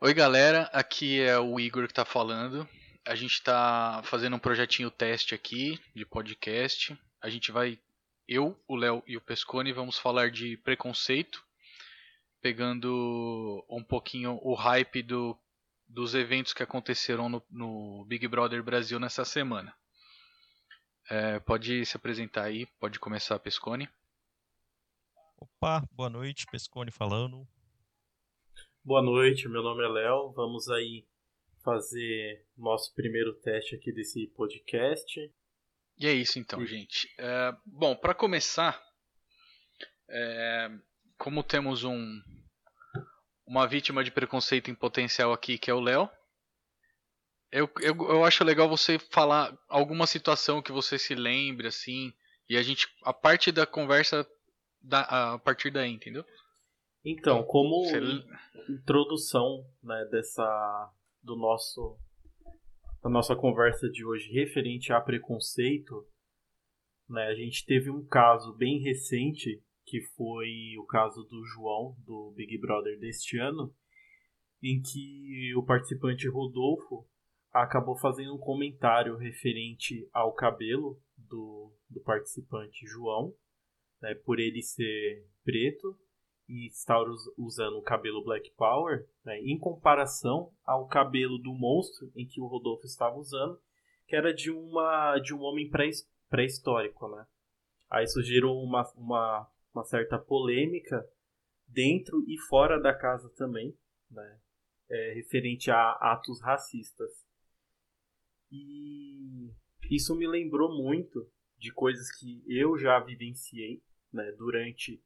Oi, galera. Aqui é o Igor que tá falando. A gente tá fazendo um projetinho teste aqui de podcast. A gente vai, eu, o Léo e o Pescone, vamos falar de preconceito, pegando um pouquinho o hype do, dos eventos que aconteceram no, no Big Brother Brasil nessa semana. É, pode se apresentar aí, pode começar, Pescone. Opa, boa noite, Pescone falando. Boa noite, meu nome é Léo. Vamos aí fazer nosso primeiro teste aqui desse podcast. E é isso então, gente. É, bom, para começar, é, como temos um uma vítima de preconceito em potencial aqui, que é o Léo, eu, eu, eu acho legal você falar alguma situação que você se lembre, assim, e a gente, a parte da conversa, da, a partir daí, entendeu? Então, como introdução né, dessa do nosso da nossa conversa de hoje referente a preconceito, né, a gente teve um caso bem recente que foi o caso do João do Big Brother deste ano, em que o participante Rodolfo acabou fazendo um comentário referente ao cabelo do, do participante João, né, por ele ser preto e estar usando o cabelo Black Power, né, em comparação ao cabelo do monstro em que o Rodolfo estava usando, que era de uma de um homem pré-histórico, né? Aí gerou uma, uma, uma certa polêmica dentro e fora da casa também, né? É, referente a atos racistas. E isso me lembrou muito de coisas que eu já vivenciei né, durante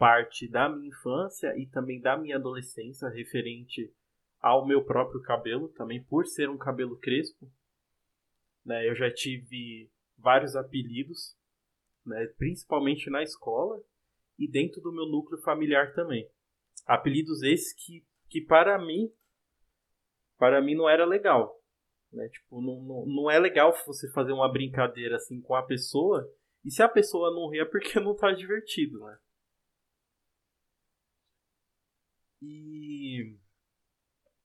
parte da minha infância e também da minha adolescência referente ao meu próprio cabelo, também por ser um cabelo crespo. Né, eu já tive vários apelidos, né, principalmente na escola e dentro do meu núcleo familiar também. Apelidos esses que, que para mim para mim não era legal. Né? Tipo, não, não, não é legal você fazer uma brincadeira assim com a pessoa e se a pessoa não ri é porque não tá divertido, né? E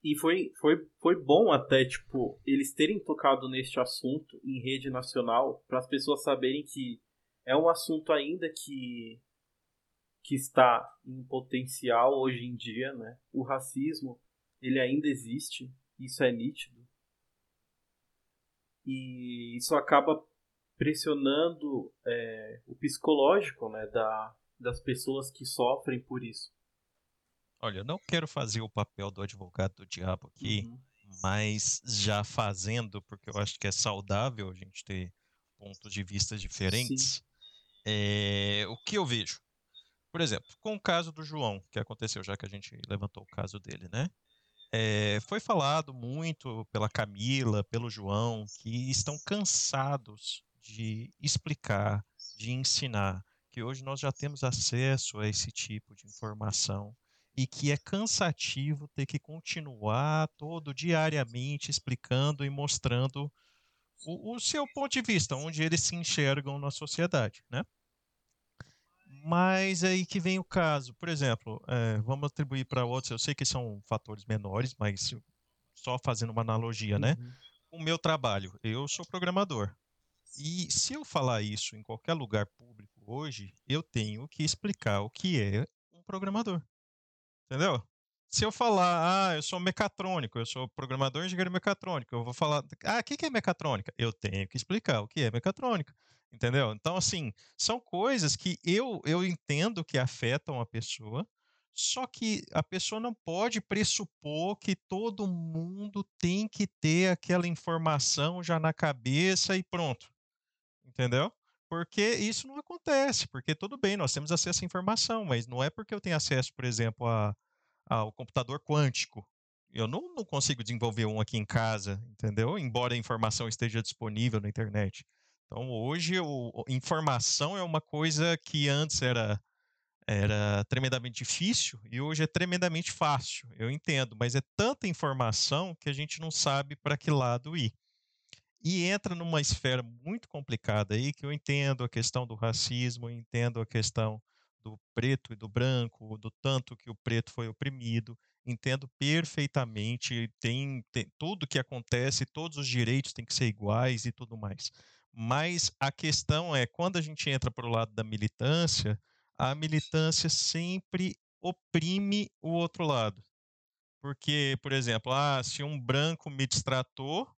e foi, foi, foi bom até, tipo, eles terem tocado neste assunto em rede nacional, para as pessoas saberem que é um assunto ainda que, que está em potencial hoje em dia, né? O racismo, ele ainda existe, isso é nítido. E isso acaba pressionando é, o psicológico né, da, das pessoas que sofrem por isso. Olha, eu não quero fazer o papel do advogado do diabo aqui, uhum. mas já fazendo, porque eu acho que é saudável a gente ter pontos de vista diferentes. É, o que eu vejo? Por exemplo, com o caso do João, que aconteceu, já que a gente levantou o caso dele, né? É, foi falado muito pela Camila, pelo João, que estão cansados de explicar, de ensinar, que hoje nós já temos acesso a esse tipo de informação e que é cansativo ter que continuar todo diariamente explicando e mostrando o, o, seu ponto de vista, onde eles se enxergam na sociedade, né? Mas aí que vem o caso, por exemplo, é, vamos atribuir para outros, eu sei que são fatores menores, mas só fazendo uma analogia, né? uhum. O meu trabalho, eu sou programador. E se eu falar isso em qualquer lugar público hoje, eu tenho que explicar o que é um programador. Entendeu? Se eu falar, ah, eu sou mecatrônico, eu sou programador e engenheiro mecatrônico, eu vou falar, ah, o que é mecatrônica? Eu tenho que explicar o que é mecatrônica. Entendeu? Então, assim, são coisas que eu, eu entendo que afetam a pessoa, só que a pessoa não pode pressupor que todo mundo tem que ter aquela informação já na cabeça e pronto. Entendeu? Porque isso não acontece, porque tudo bem, nós temos acesso à informação, mas não é porque eu tenho acesso, por exemplo, a, ao computador quântico. Eu não, não consigo desenvolver um aqui em casa, entendeu? Embora a informação esteja disponível na internet. Então, hoje, o, informação é uma coisa que antes era, era tremendamente difícil e hoje é tremendamente fácil. Eu entendo, mas é tanta informação que a gente não sabe para que lado ir e entra numa esfera muito complicada aí que eu entendo a questão do racismo, entendo a questão do preto e do branco, do tanto que o preto foi oprimido, entendo perfeitamente, tem, tem tudo que acontece, todos os direitos têm que ser iguais e tudo mais. Mas a questão é, quando a gente entra para o lado da militância, a militância sempre oprime o outro lado. Porque, por exemplo, ah, se um branco me destratou,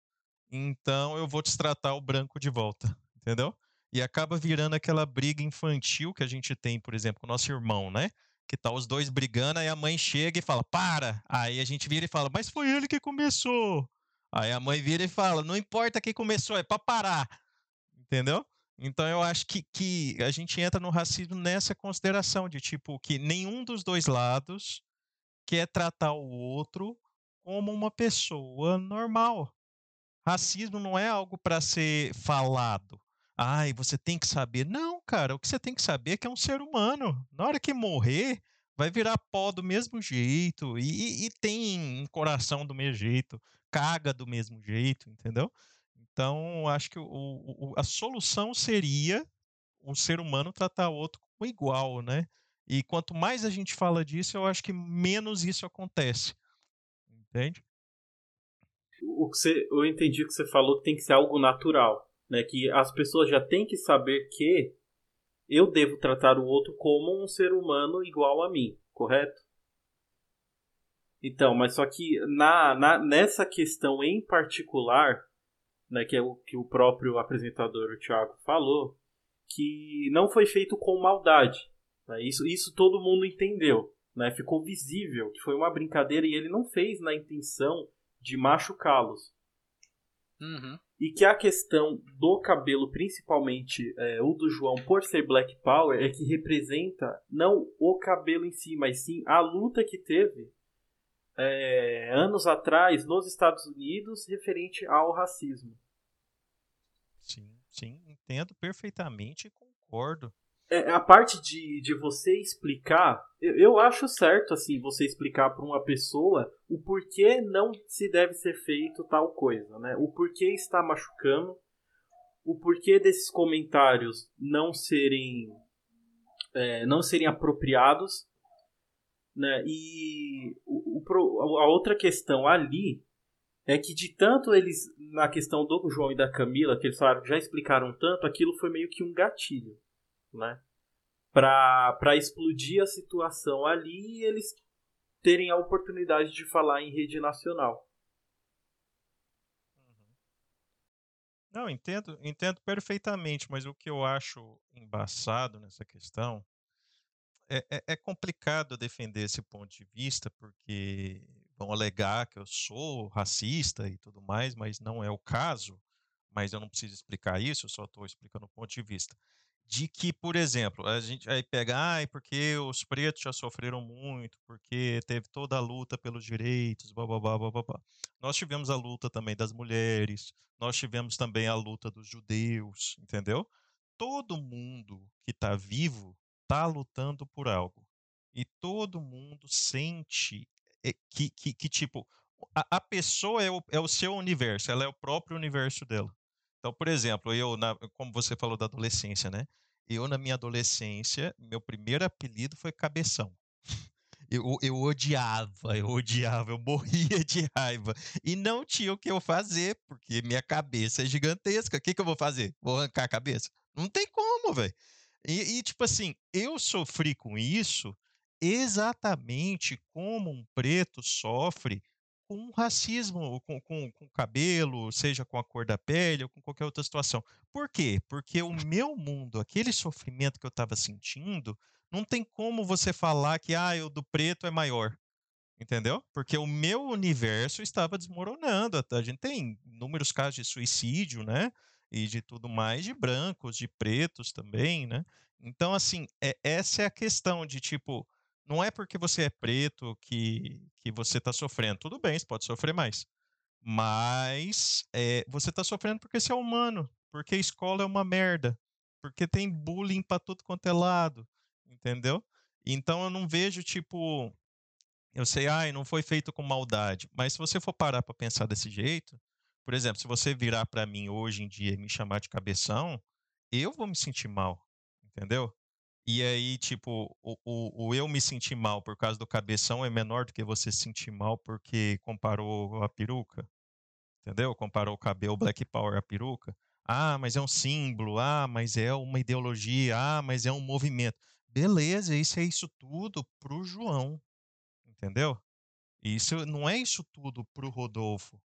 então eu vou destratar o branco de volta, entendeu? E acaba virando aquela briga infantil que a gente tem, por exemplo, com o nosso irmão, né? Que tá os dois brigando, aí a mãe chega e fala, para! Aí a gente vira e fala, mas foi ele que começou. Aí a mãe vira e fala, não importa quem começou, é para parar. Entendeu? Então eu acho que, que a gente entra no racismo nessa consideração de tipo que nenhum dos dois lados quer tratar o outro como uma pessoa normal. Racismo não é algo para ser falado. Ai, você tem que saber. Não, cara, o que você tem que saber é que é um ser humano. Na hora que morrer, vai virar pó do mesmo jeito e, e tem um coração do mesmo jeito, caga do mesmo jeito, entendeu? Então, acho que o, o, a solução seria o ser humano tratar o outro como igual, né? E quanto mais a gente fala disso, eu acho que menos isso acontece. Entende? O que você, eu entendi que você falou que tem que ser algo natural né? Que as pessoas já têm que saber que eu devo tratar o outro como um ser humano igual a mim, correto? Então, mas só que na, na nessa questão em particular, né, que é o que o próprio apresentador, o Thiago, falou, que não foi feito com maldade. Né? Isso, isso todo mundo entendeu. Né? Ficou visível que foi uma brincadeira e ele não fez na intenção de machucá-los. Uhum. E que a questão do cabelo, principalmente é, o do João, por ser Black Power, é que representa não o cabelo em si, mas sim a luta que teve é, anos atrás nos Estados Unidos referente ao racismo. Sim, sim, entendo perfeitamente e concordo é, a parte de, de você explicar, eu, eu acho certo, assim, você explicar para uma pessoa o porquê não se deve ser feito tal coisa, né? O porquê está machucando, o porquê desses comentários não serem é, não serem apropriados, né? E o, o, a outra questão ali é que de tanto eles na questão do João e da Camila, que eles falaram, já explicaram tanto, aquilo foi meio que um gatilho né? Para explodir a situação ali e eles terem a oportunidade de falar em rede nacional. Uhum. Não, entendo, entendo perfeitamente, mas o que eu acho embaçado nessa questão é, é, é, complicado defender esse ponto de vista, porque vão alegar que eu sou racista e tudo mais, mas não é o caso. Mas eu não preciso explicar isso, eu só estou explicando o ponto de vista de que, por exemplo, a gente vai pegar, ah, porque os pretos já sofreram muito, porque teve toda a luta pelos direitos, blá, blá, blá, blá, blá. Nós tivemos a luta também das mulheres, nós tivemos também a luta dos judeus, entendeu? Todo mundo que está vivo está lutando por algo. E todo mundo sente eh, que, que, que tipo, a, a pessoa é o, é o seu universo, ela é o próprio universo dela. Então, por exemplo, eu, na, como você falou da adolescência, né? Eu, na minha adolescência, meu primeiro apelido foi Cabeção. Eu, eu odiava, eu odiava, eu morria de raiva. E não tinha o que eu fazer, porque minha cabeça é gigantesca. O que, que eu vou fazer? Vou arrancar a cabeça? Não tem como, velho. E, e, tipo assim, eu sofri com isso exatamente como um preto sofre com racismo, com, com, com cabelo, seja com a cor da pele ou com qualquer outra situação. Por quê? Porque o meu mundo, aquele sofrimento que eu estava sentindo, não tem como você falar que ah, o do preto é maior. Entendeu? Porque o meu universo estava desmoronando. A gente tem inúmeros casos de suicídio, né? E de tudo mais, de brancos, de pretos também, né? Então, assim, é, essa é a questão de tipo não é porque você é preto que, que você está sofrendo. Tudo bem, você pode sofrer mais. Mas é, você está sofrendo porque você é humano. Porque a escola é uma merda. Porque tem bullying para tudo quanto é lado. Entendeu? Então eu não vejo, tipo. Eu sei, ai, não foi feito com maldade. Mas se você for parar para pensar desse jeito, por exemplo, se você virar para mim hoje em dia e me chamar de cabeção, eu vou me sentir mal. Entendeu? E aí, tipo, o, o, o, eu me sentir mal por causa do cabeção é menor do que você se sentir mal porque comparou a peruca. Entendeu? Comparou o cabelo Black Power à peruca. Ah, mas é um símbolo. Ah, mas é uma ideologia. Ah, mas é um movimento. Beleza, isso é isso tudo pro João. Entendeu? Isso não é isso tudo pro Rodolfo.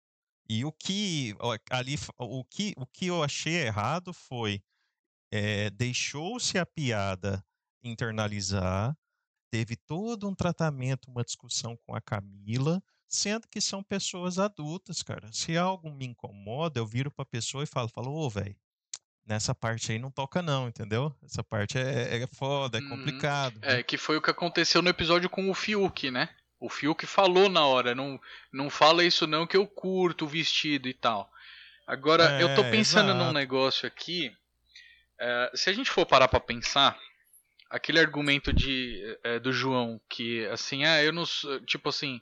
E o que ali o que, o que eu achei errado foi é, deixou-se a piada internalizar, teve todo um tratamento, uma discussão com a Camila, sendo que são pessoas adultas, cara. Se algo me incomoda, eu viro pra pessoa e falo, falo, ô, velho, nessa parte aí não toca não, entendeu? Essa parte é, é foda, é uhum. complicado. É, que foi o que aconteceu no episódio com o Fiuk, né? O Fiuk falou na hora, não, não fala isso não que eu curto o vestido e tal. Agora, é, eu tô pensando exato. num negócio aqui, é, se a gente for parar pra pensar, aquele argumento de é, do João que assim, ah, eu não tipo assim,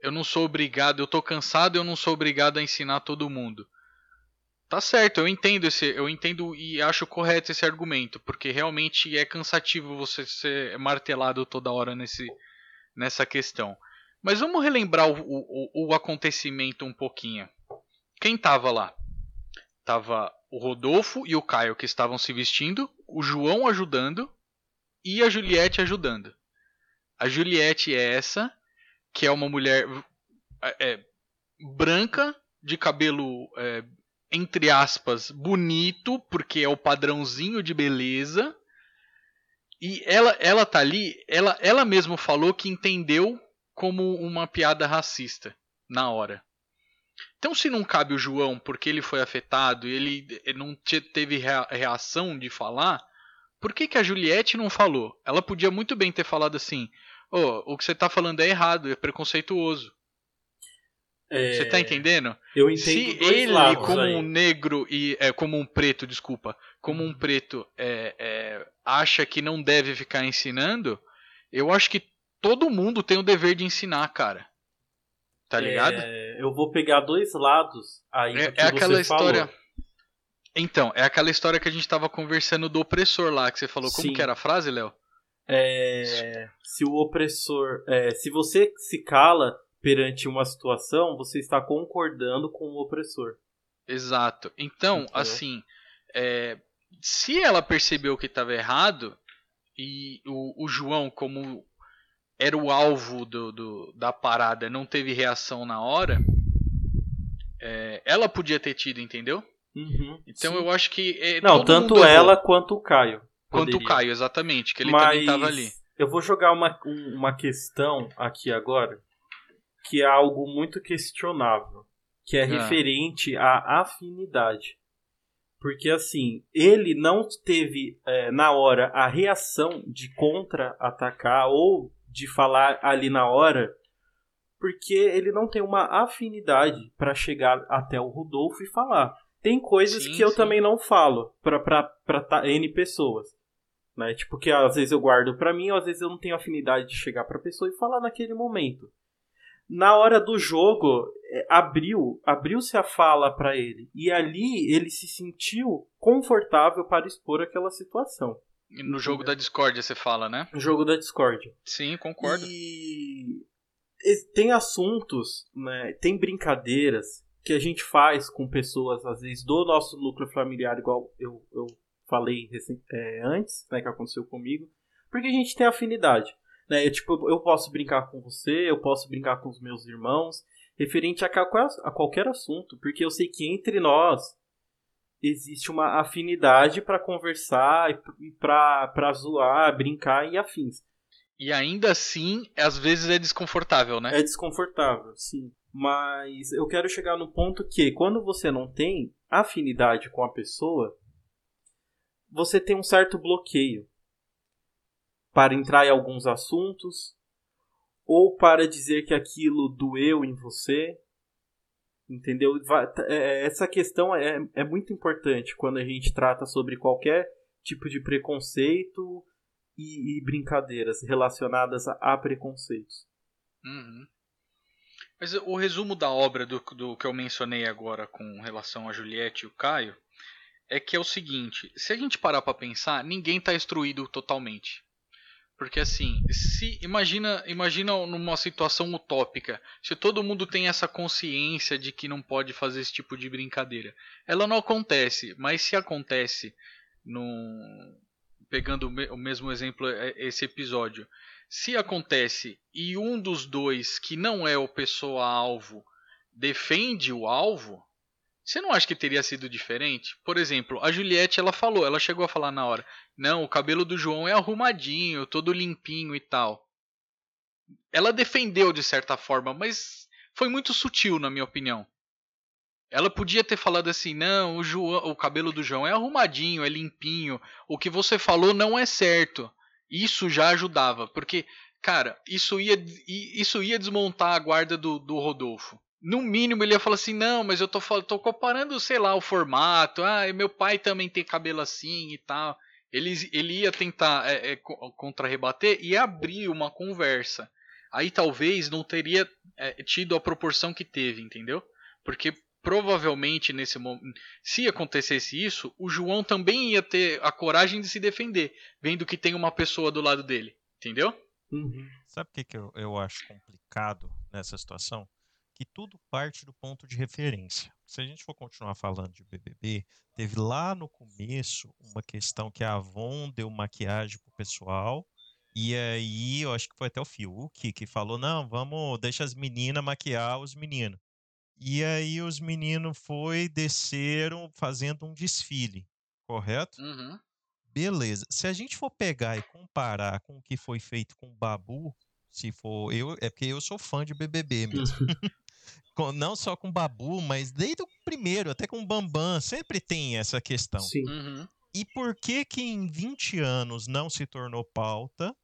eu não sou obrigado, eu tô cansado, eu não sou obrigado a ensinar todo mundo. Tá certo, eu entendo esse, eu entendo e acho correto esse argumento, porque realmente é cansativo você ser martelado toda hora nesse nessa questão. Mas vamos relembrar o, o, o acontecimento um pouquinho. Quem tava lá? Tava o Rodolfo e o Caio que estavam se vestindo, o João ajudando e a Juliette ajudando. A Juliette é essa, que é uma mulher é, é, branca, de cabelo, é, entre aspas, bonito, porque é o padrãozinho de beleza. E ela, ela tá ali, ela, ela mesma falou que entendeu como uma piada racista na hora. Então, se não cabe o João porque ele foi afetado e ele não teve reação de falar, por que, que a Juliette não falou? Ela podia muito bem ter falado assim: oh, o que você está falando é errado, é preconceituoso. É... Você está entendendo? Eu entendo. Se ele, como aí. um negro e é, como um preto, desculpa, como um uhum. preto é, é, acha que não deve ficar ensinando, eu acho que todo mundo tem o dever de ensinar, cara. Tá ligado? É, eu vou pegar dois lados aí. É, é aquela história. Falou. Então, é aquela história que a gente tava conversando do opressor lá, que você falou. Como Sim. que era a frase, Léo? É, se o opressor. É, se você se cala perante uma situação, você está concordando com o opressor. Exato. Então, assim, é, se ela percebeu que estava errado, e o, o, João, como era o alvo do, do, da parada, não teve reação na hora, é, ela podia ter tido, entendeu? Uhum, então sim. eu acho que. É, não, tanto ela quanto o Caio. Quanto o Caio, exatamente, que ele Mas também estava ali. Eu vou jogar uma, uma questão aqui agora, que é algo muito questionável, que é ah. referente à afinidade. Porque assim, ele não teve é, na hora a reação de contra-atacar ou de falar ali na hora, porque ele não tem uma afinidade para chegar até o Rodolfo e falar. Tem coisas sim, que eu sim. também não falo para N pessoas. Né? Tipo, que às vezes eu guardo para mim, ou às vezes eu não tenho afinidade de chegar pra pessoa e falar naquele momento. Na hora do jogo, é, abriu, abriu-se a fala para ele. E ali ele se sentiu confortável para expor aquela situação. No jogo da Discord você fala, né? No jogo da Discord. Sim, concordo. E tem assuntos, né? Tem brincadeiras que a gente faz com pessoas, às vezes, do nosso núcleo familiar, igual eu, eu falei é, antes, né, que aconteceu comigo, porque a gente tem afinidade. Né? Eu, tipo, eu posso brincar com você, eu posso brincar com os meus irmãos, referente a, a qualquer assunto, porque eu sei que entre nós existe uma afinidade para conversar e para zoar, brincar e afins. E ainda assim, às vezes é desconfortável, né? É desconfortável, sim. Mas eu quero chegar no ponto que quando você não tem afinidade com a pessoa, você tem um certo bloqueio para entrar em alguns assuntos ou para dizer que aquilo doeu em você. Entendeu? É, essa questão é, é muito importante quando a gente trata sobre qualquer tipo de preconceito e, e brincadeiras relacionadas a, a preconceitos. Uhum. Mas o resumo da obra do, do que eu mencionei agora com relação a Juliette e o Caio é que é o seguinte: se a gente parar para pensar, ninguém está instruído totalmente. Porque assim, se imagina, imagina numa situação utópica, se todo mundo tem essa consciência de que não pode fazer esse tipo de brincadeira, ela não acontece, mas se acontece pegando o mesmo exemplo é, esse episódio, se acontece e um dos dois que não é o pessoa alvo defende o alvo, você não acha que teria sido diferente? Por exemplo, a Juliette ela falou, ela chegou a falar na hora, não, o cabelo do João é arrumadinho, todo limpinho e tal. Ela defendeu de certa forma, mas foi muito sutil na minha opinião. Ela podia ter falado assim, não, o, João, o cabelo do João é arrumadinho, é limpinho, o que você falou não é certo. Isso já ajudava, porque, cara, isso ia, isso ia desmontar a guarda do, do Rodolfo no mínimo ele ia falar assim, não, mas eu tô, tô comparando, sei lá, o formato, ah, meu pai também tem cabelo assim e tal. Ele, ele ia tentar é, é, contra-rebater e abrir uma conversa. Aí talvez não teria é, tido a proporção que teve, entendeu? Porque provavelmente nesse momento, se acontecesse isso, o João também ia ter a coragem de se defender, vendo que tem uma pessoa do lado dele, entendeu? Uhum. Sabe o que, que eu, eu acho complicado nessa situação? que tudo parte do ponto de referência. Se a gente for continuar falando de BBB, teve lá no começo uma questão que a Avon deu maquiagem pro pessoal, e aí eu acho que foi até o Fiuk que falou: não, vamos, deixa as meninas maquiar os meninos. E aí os meninos foi, desceram fazendo um desfile, correto? Uhum. Beleza. Se a gente for pegar e comparar com o que foi feito com o Babu, se for eu, é porque eu sou fã de BBB mesmo. não só com Babu, mas desde o primeiro, até com o Bambam, sempre tem essa questão. Sim. Uhum. E por que que em 20 anos não se tornou pauta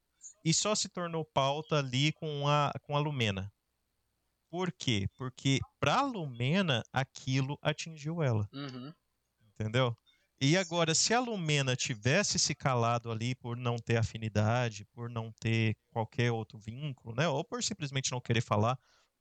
e só se tornou pauta ali com a, com a Lumena? Por quê? Porque para Lumena aquilo atingiu ela. Uhum. Entendeu? E agora, se a Lumena tivesse se calado ali por não ter afinidade, por não ter qualquer outro vínculo, né? Ou por simplesmente não querer falar,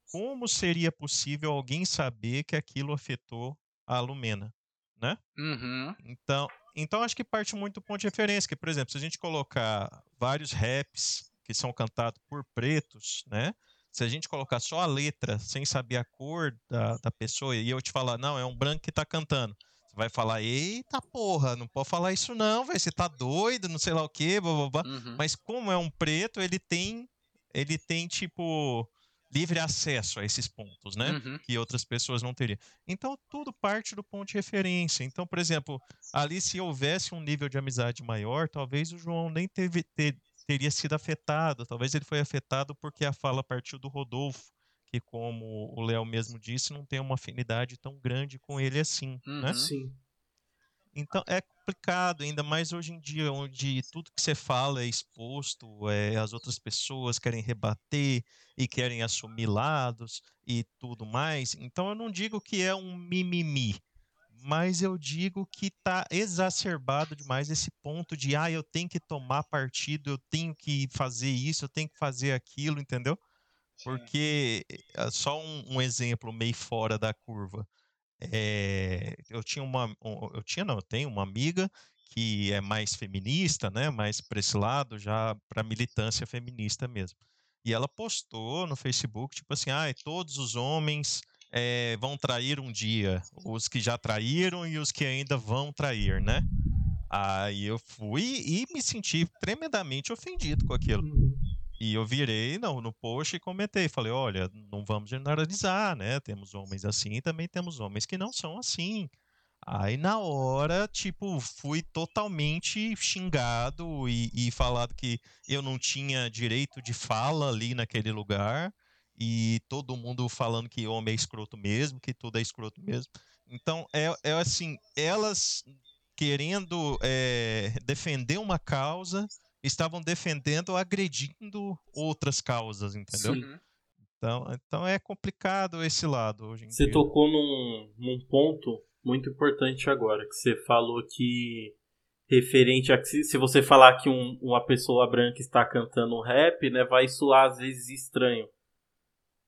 como seria possível alguém saber que aquilo afetou a Lumena, né? Uhum. Então, então acho que parte muito do ponto de referência, que por exemplo, se a gente colocar vários raps que são cantados por pretos, né? Se a gente colocar só a letra sem saber a cor da, da pessoa e eu te falar, não, é um branco que tá cantando. Você vai falar, eita porra, não pode falar isso não, velho, você tá doido, não sei lá o quê, blá, blá, blá. Uhum. Mas como é um preto, ele tem, ele tem tipo livre acesso a esses pontos, né? Uhum. Que outras pessoas não teriam. Então, tudo parte do ponto de referência. Então, por exemplo, ali se houvesse um nível de amizade maior, talvez o João nem teve, ter, teria sido afetado. Talvez ele foi afetado porque a fala partiu do Rodolfo, que, como o Léo mesmo disse, não tem uma afinidade tão grande com ele assim, uhum. né? Sim. Então é complicado, ainda mais hoje em dia, onde tudo que você fala é exposto, é, as outras pessoas querem rebater e querem assumir lados e tudo mais. Então eu não digo que é um mimimi, mas eu digo que está exacerbado demais esse ponto de ah, eu tenho que tomar partido, eu tenho que fazer isso, eu tenho que fazer aquilo, entendeu? Porque eh, só um, um exemplo meio fora da curva. É, eu tinha uma, eu tinha não, eu tenho uma amiga que é mais feminista, né, mais para esse lado, já para militância feminista mesmo. E ela postou no Facebook, tipo assim, ah, todos os homens é, vão trair um dia, os que já traíram e os que ainda vão trair, né? Aí eu fui e me senti tremendamente ofendido com aquilo. E eu virei no post e comentei, falei, olha, não vamos generalizar, né? Temos homens assim e também temos homens que não são assim. Aí na hora, tipo, fui totalmente xingado e, e falado que eu não tinha direito de fala ali naquele lugar e todo mundo falando que homem é escroto mesmo, que tudo é escroto mesmo. Então, é, é assim, elas querendo é, defender uma causa estavam defendendo agredindo outras causas, entendeu? Sim. Então, então é complicado esse lado hoje em você dia. Você tocou num, num ponto muito importante agora, que você falou que referente a que se você falar que um, uma pessoa branca está cantando um rap, né, vai soar às vezes estranho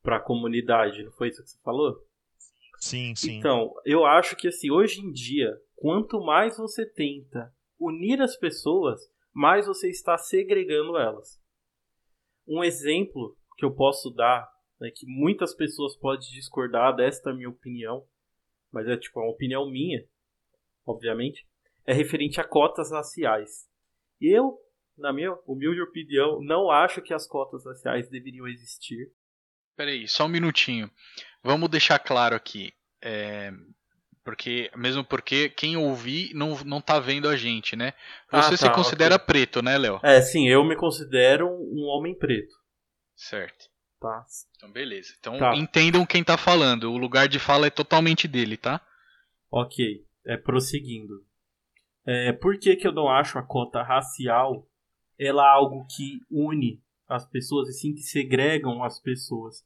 para a comunidade, não foi isso que você falou? Sim, sim. Então, eu acho que assim, hoje em dia, quanto mais você tenta unir as pessoas, mais você está segregando elas. Um exemplo que eu posso dar, é que muitas pessoas podem discordar desta minha opinião, mas é tipo uma opinião minha, obviamente, é referente a cotas raciais. Eu, na minha humilde opinião, não acho que as cotas raciais deveriam existir. Peraí, só um minutinho. Vamos deixar claro aqui. É, porque, mesmo porque quem ouvir não, não tá vendo a gente, né? Você ah, tá, se considera preto, né, Léo? É, sim, eu me considero um homem preto. Certo. Tá. Então, beleza. Então, tá. entendam quem tá falando. O lugar de fala é totalmente dele, tá? Ok. É, prosseguindo. É, por que, que eu não acho a cota racial ela algo que une as pessoas e sim que segregam as pessoas?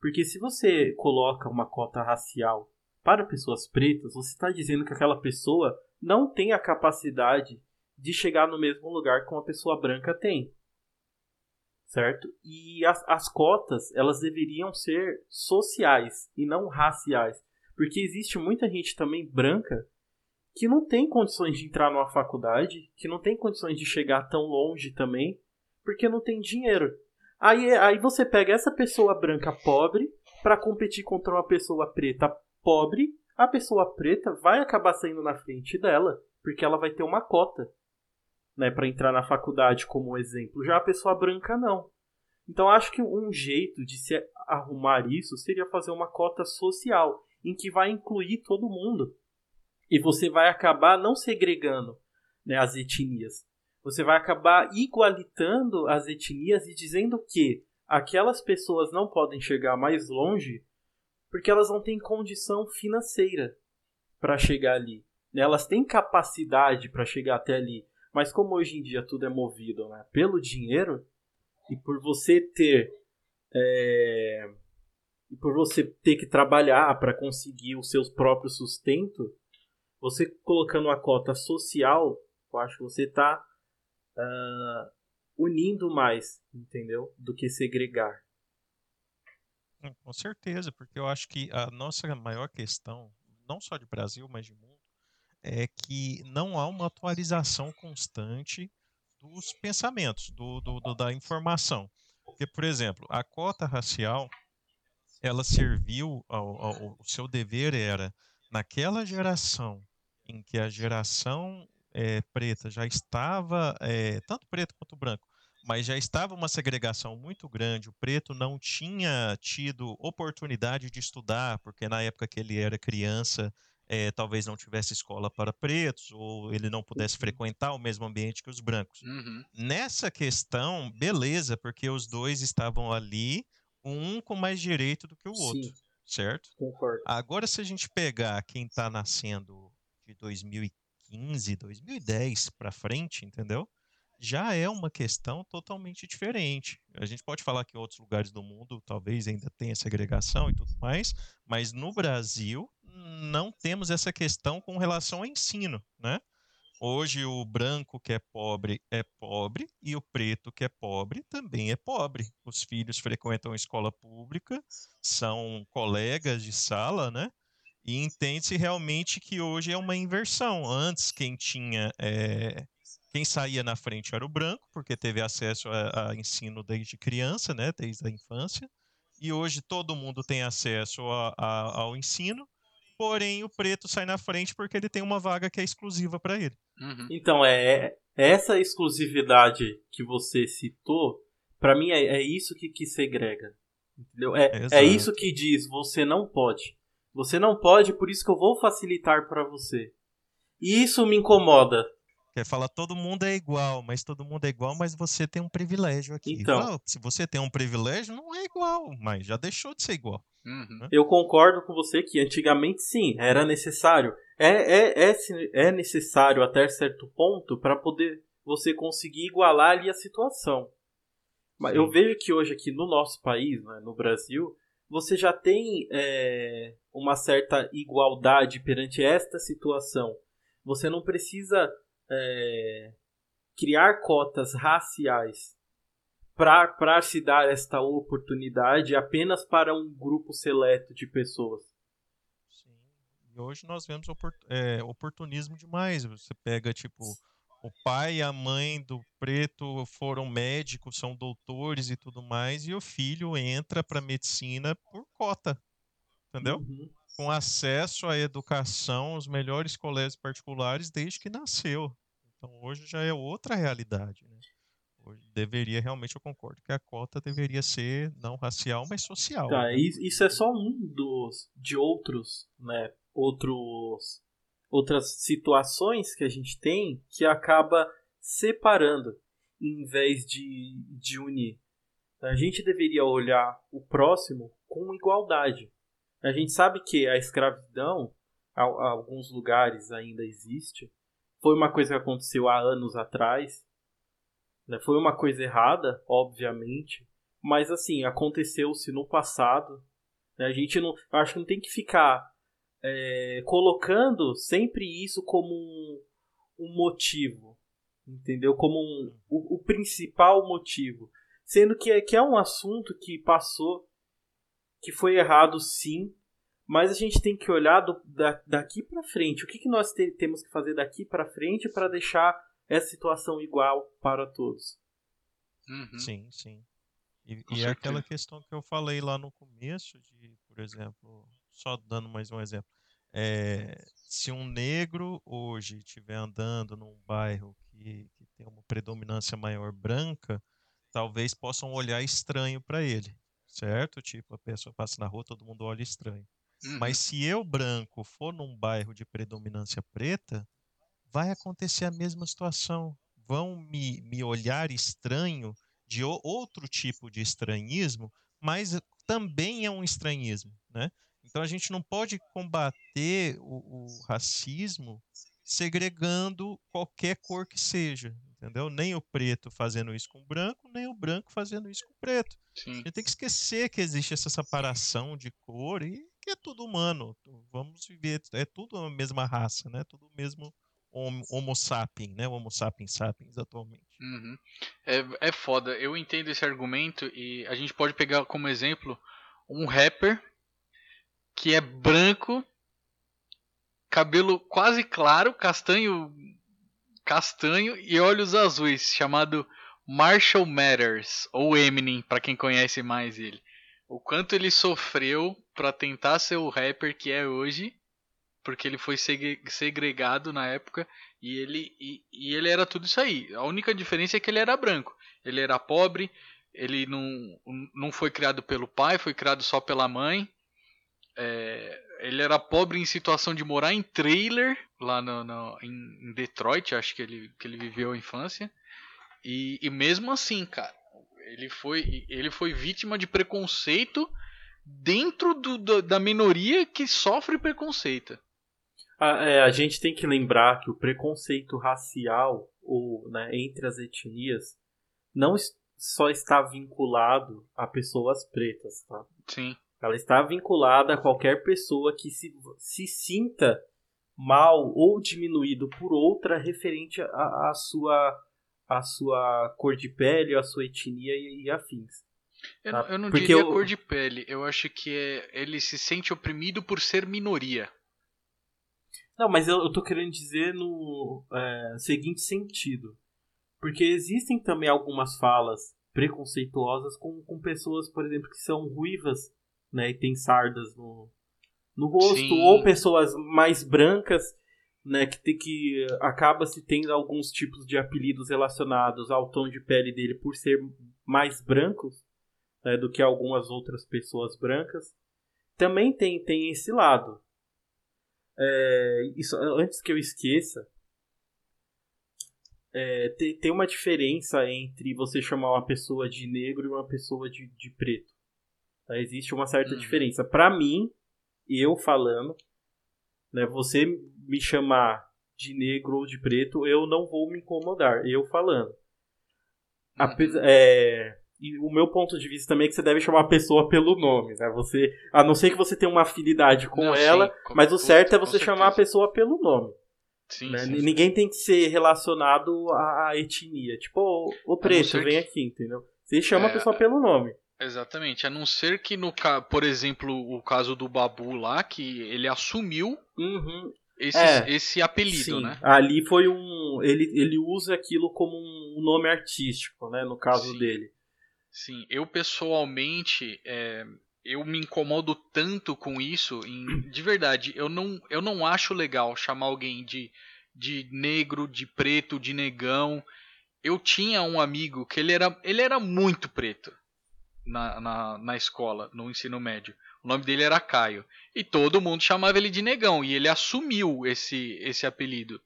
Porque se você coloca uma cota racial para pessoas pretas, você está dizendo que aquela pessoa não tem a capacidade de chegar no mesmo lugar que uma pessoa branca tem. Certo? E as, as cotas, elas deveriam ser sociais e não raciais. Porque existe muita gente também branca que não tem condições de entrar numa faculdade, que não tem condições de chegar tão longe também, porque não tem dinheiro. Aí, aí você pega essa pessoa branca pobre para competir contra uma pessoa preta pobre, a pessoa preta vai acabar saindo na frente dela, porque ela vai ter uma cota, né, para entrar na faculdade como exemplo. Já a pessoa branca não. Então acho que um jeito de se arrumar isso seria fazer uma cota social, em que vai incluir todo mundo. E você vai acabar não segregando né, as etnias. Você vai acabar igualitando as etnias e dizendo que aquelas pessoas não podem chegar mais longe porque elas não têm condição financeira para chegar ali. Né? Elas têm capacidade para chegar até ali, mas como hoje em dia tudo é movido né, pelo dinheiro e por você ter é, e por você ter que trabalhar para conseguir o seu próprio sustento, você colocando uma cota social, eu acho que você está uh, unindo mais, entendeu? Do que segregar. Com certeza, porque eu acho que a nossa maior questão, não só de Brasil, mas de mundo, é que não há uma atualização constante dos pensamentos, do, do, do, da informação. Porque, por exemplo, a cota racial, ela serviu, ao, ao, o seu dever era, naquela geração em que a geração é, preta já estava, é, tanto preto quanto branco, mas já estava uma segregação muito grande. O preto não tinha tido oportunidade de estudar, porque na época que ele era criança, é, talvez não tivesse escola para pretos, ou ele não pudesse uhum. frequentar o mesmo ambiente que os brancos. Uhum. Nessa questão, beleza, porque os dois estavam ali, um com mais direito do que o outro, Sim. certo? Concordo. Agora, se a gente pegar quem está nascendo de 2015, 2010 para frente, entendeu? já é uma questão totalmente diferente. A gente pode falar que em outros lugares do mundo talvez ainda tenha segregação e tudo mais, mas no Brasil não temos essa questão com relação ao ensino, né? Hoje o branco que é pobre é pobre e o preto que é pobre também é pobre. Os filhos frequentam escola pública, são colegas de sala, né? E entende-se realmente que hoje é uma inversão. Antes, quem tinha é, quem saía na frente era o branco, porque teve acesso a, a, ensino desde criança, né, desde a infância. E hoje todo mundo tem acesso a, a, ao ensino, porém o preto sai na frente porque ele tem uma vaga que é exclusiva para ele. Uhum. Então, é, é, essa exclusividade que você citou, para mim é, é, isso que, que segrega. Entendeu? É, é isso que diz, você não pode. Você não pode, por isso que eu vou facilitar para você. E isso me incomoda, Quer falar todo mundo é igual, mas todo mundo é igual, mas você tem um privilégio aqui. Então, se você tem um privilégio, não é igual, mas já deixou de ser igual. Uhum. Né? Eu concordo com você que antigamente sim, era necessário. É, é, é, é necessário até certo ponto para poder você conseguir igualar ali a situação. Mas eu vejo que hoje aqui no nosso país, né, no Brasil, você já tem é, uma certa igualdade perante esta situação. Você não precisa é, criar cotas raciais para se dar esta oportunidade apenas para um grupo seleto de pessoas. Sim. E hoje nós vemos é, oportunismo demais. Você pega, tipo, o pai e a mãe do preto foram médicos, são doutores e tudo mais, e o filho entra para medicina por cota, entendeu? Uhum. Com acesso à educação, os melhores colégios particulares desde que nasceu. Então hoje já é outra realidade. Né? Hoje deveria realmente, eu concordo, que a cota deveria ser não racial, mas social. Tá, né? isso é só um dos de outros, né? Outros outras situações que a gente tem que acaba separando em vez de, de unir. A gente deveria olhar o próximo com igualdade. A gente sabe que a escravidão, a, a alguns lugares ainda existe. Foi uma coisa que aconteceu há anos atrás. Né? Foi uma coisa errada, obviamente. Mas assim, aconteceu-se no passado. Né? A gente não. Acho que não tem que ficar é, colocando sempre isso como um, um motivo, entendeu? Como um, o, o, principal motivo. Sendo que é, que é um assunto que passou, que foi errado sim, mas a gente tem que olhar do, da, daqui para frente. O que, que nós te, temos que fazer daqui para frente para deixar essa situação igual para todos? Uhum. Sim, sim. E, e é aquela questão que eu falei lá no começo, de, por exemplo, só dando mais um exemplo. É, se um negro hoje estiver andando num bairro que, que, tem uma predominância maior branca, talvez possam olhar estranho para ele, certo? Tipo, a pessoa passa na rua, todo mundo olha estranho. Uhum. Mas se eu, branco, for num bairro de predominância preta, vai acontecer a mesma situação. Vão me, me olhar estranho, de outro tipo de estranhismo, mas também é um estranhismo, né? Então a gente não pode combater o, o racismo segregando qualquer cor que seja, entendeu? Nem o preto fazendo isso com o branco, nem o branco fazendo isso com o preto. Sim. A gente tem que esquecer que existe essa separação de cor e que é tudo humano. Vamos viver, é tudo a mesma raça, né? Tudo o mesmo homo sapiens, né? Homo sapiens sapiens atualmente. Uhum. É, é foda. Eu entendo esse argumento e a gente pode pegar como exemplo um rapper que é branco, cabelo quase claro, castanho castanho e olhos azuis, chamado Marshall Matters ou Eminem, para quem conhece mais ele. O quanto ele sofreu para tentar ser o rapper que é hoje, porque ele foi segregado na época e ele e, e ele era tudo isso aí. A única diferença é que ele era branco. Ele era pobre, ele não, não foi criado pelo pai, foi criado só pela mãe. É, ele era pobre em situação de morar em trailer lá no, no em Detroit, acho que ele, que ele viveu a infância. E, e mesmo assim, cara, ele foi, ele foi vítima de preconceito dentro do, do, da minoria que sofre preconceito. A, é, a gente tem que lembrar que o preconceito racial ou né, entre as etnias não só está vinculado a pessoas pretas, tá? Sim. Ela está vinculada a qualquer pessoa que se, se sinta mal ou diminuído por outra referente à sua, a sua cor de pele, a sua etnia e, e afins. Eu, tá? eu não Porque diria eu... cor de pele, eu acho que é, ele se sente oprimido por ser minoria. Não, mas eu, eu tô querendo dizer no é, seguinte sentido. Porque existem também algumas falas preconceituosas com, com pessoas, por exemplo, que são ruivas né? E tem sardas no, no rosto, Sim. ou pessoas mais brancas, né? Que, tem, que acaba se tendo alguns tipos de apelidos relacionados ao tom de pele dele por ser mais brancos né, do que algumas outras pessoas brancas. Também tem, tem esse lado. É, isso, antes que eu esqueça, é, tem, tem uma diferença entre você chamar uma pessoa de negro e uma pessoa de, de preto. Tá? Existe uma certa uhum. diferença. Para mim, eu falando, né, você me chamar de negro ou de preto, eu não vou me incomodar. Eu falando. Uhum. é, e o meu ponto de vista também é que você deve chamar a pessoa pelo nome, né? Você, a não ser que você tenha uma afinidade com não, ela, sim, mas o certo é você chamar a pessoa pelo nome. Sim, né? sim, Ninguém tem que ser relacionado à etnia. Tipo, o preto, vem que... aqui, entendeu? Você chama é, a pessoa pelo nome. Exatamente, a não ser que no por exemplo, o caso do Babu lá, que ele assumiu uhum. esse, é, esse apelido, sim. né? Ali foi um. Ele, ele usa aquilo como um nome artístico, né? No caso sim. dele. Sim, eu pessoalmente. É, eu me incomodo tanto com isso, em, de verdade, eu não, eu não acho legal chamar alguém de, de negro, de preto, de negão. Eu tinha um amigo que ele era, ele era muito preto na, na, na escola, no ensino médio. O nome dele era Caio. E todo mundo chamava ele de negão. E ele assumiu esse, esse apelido.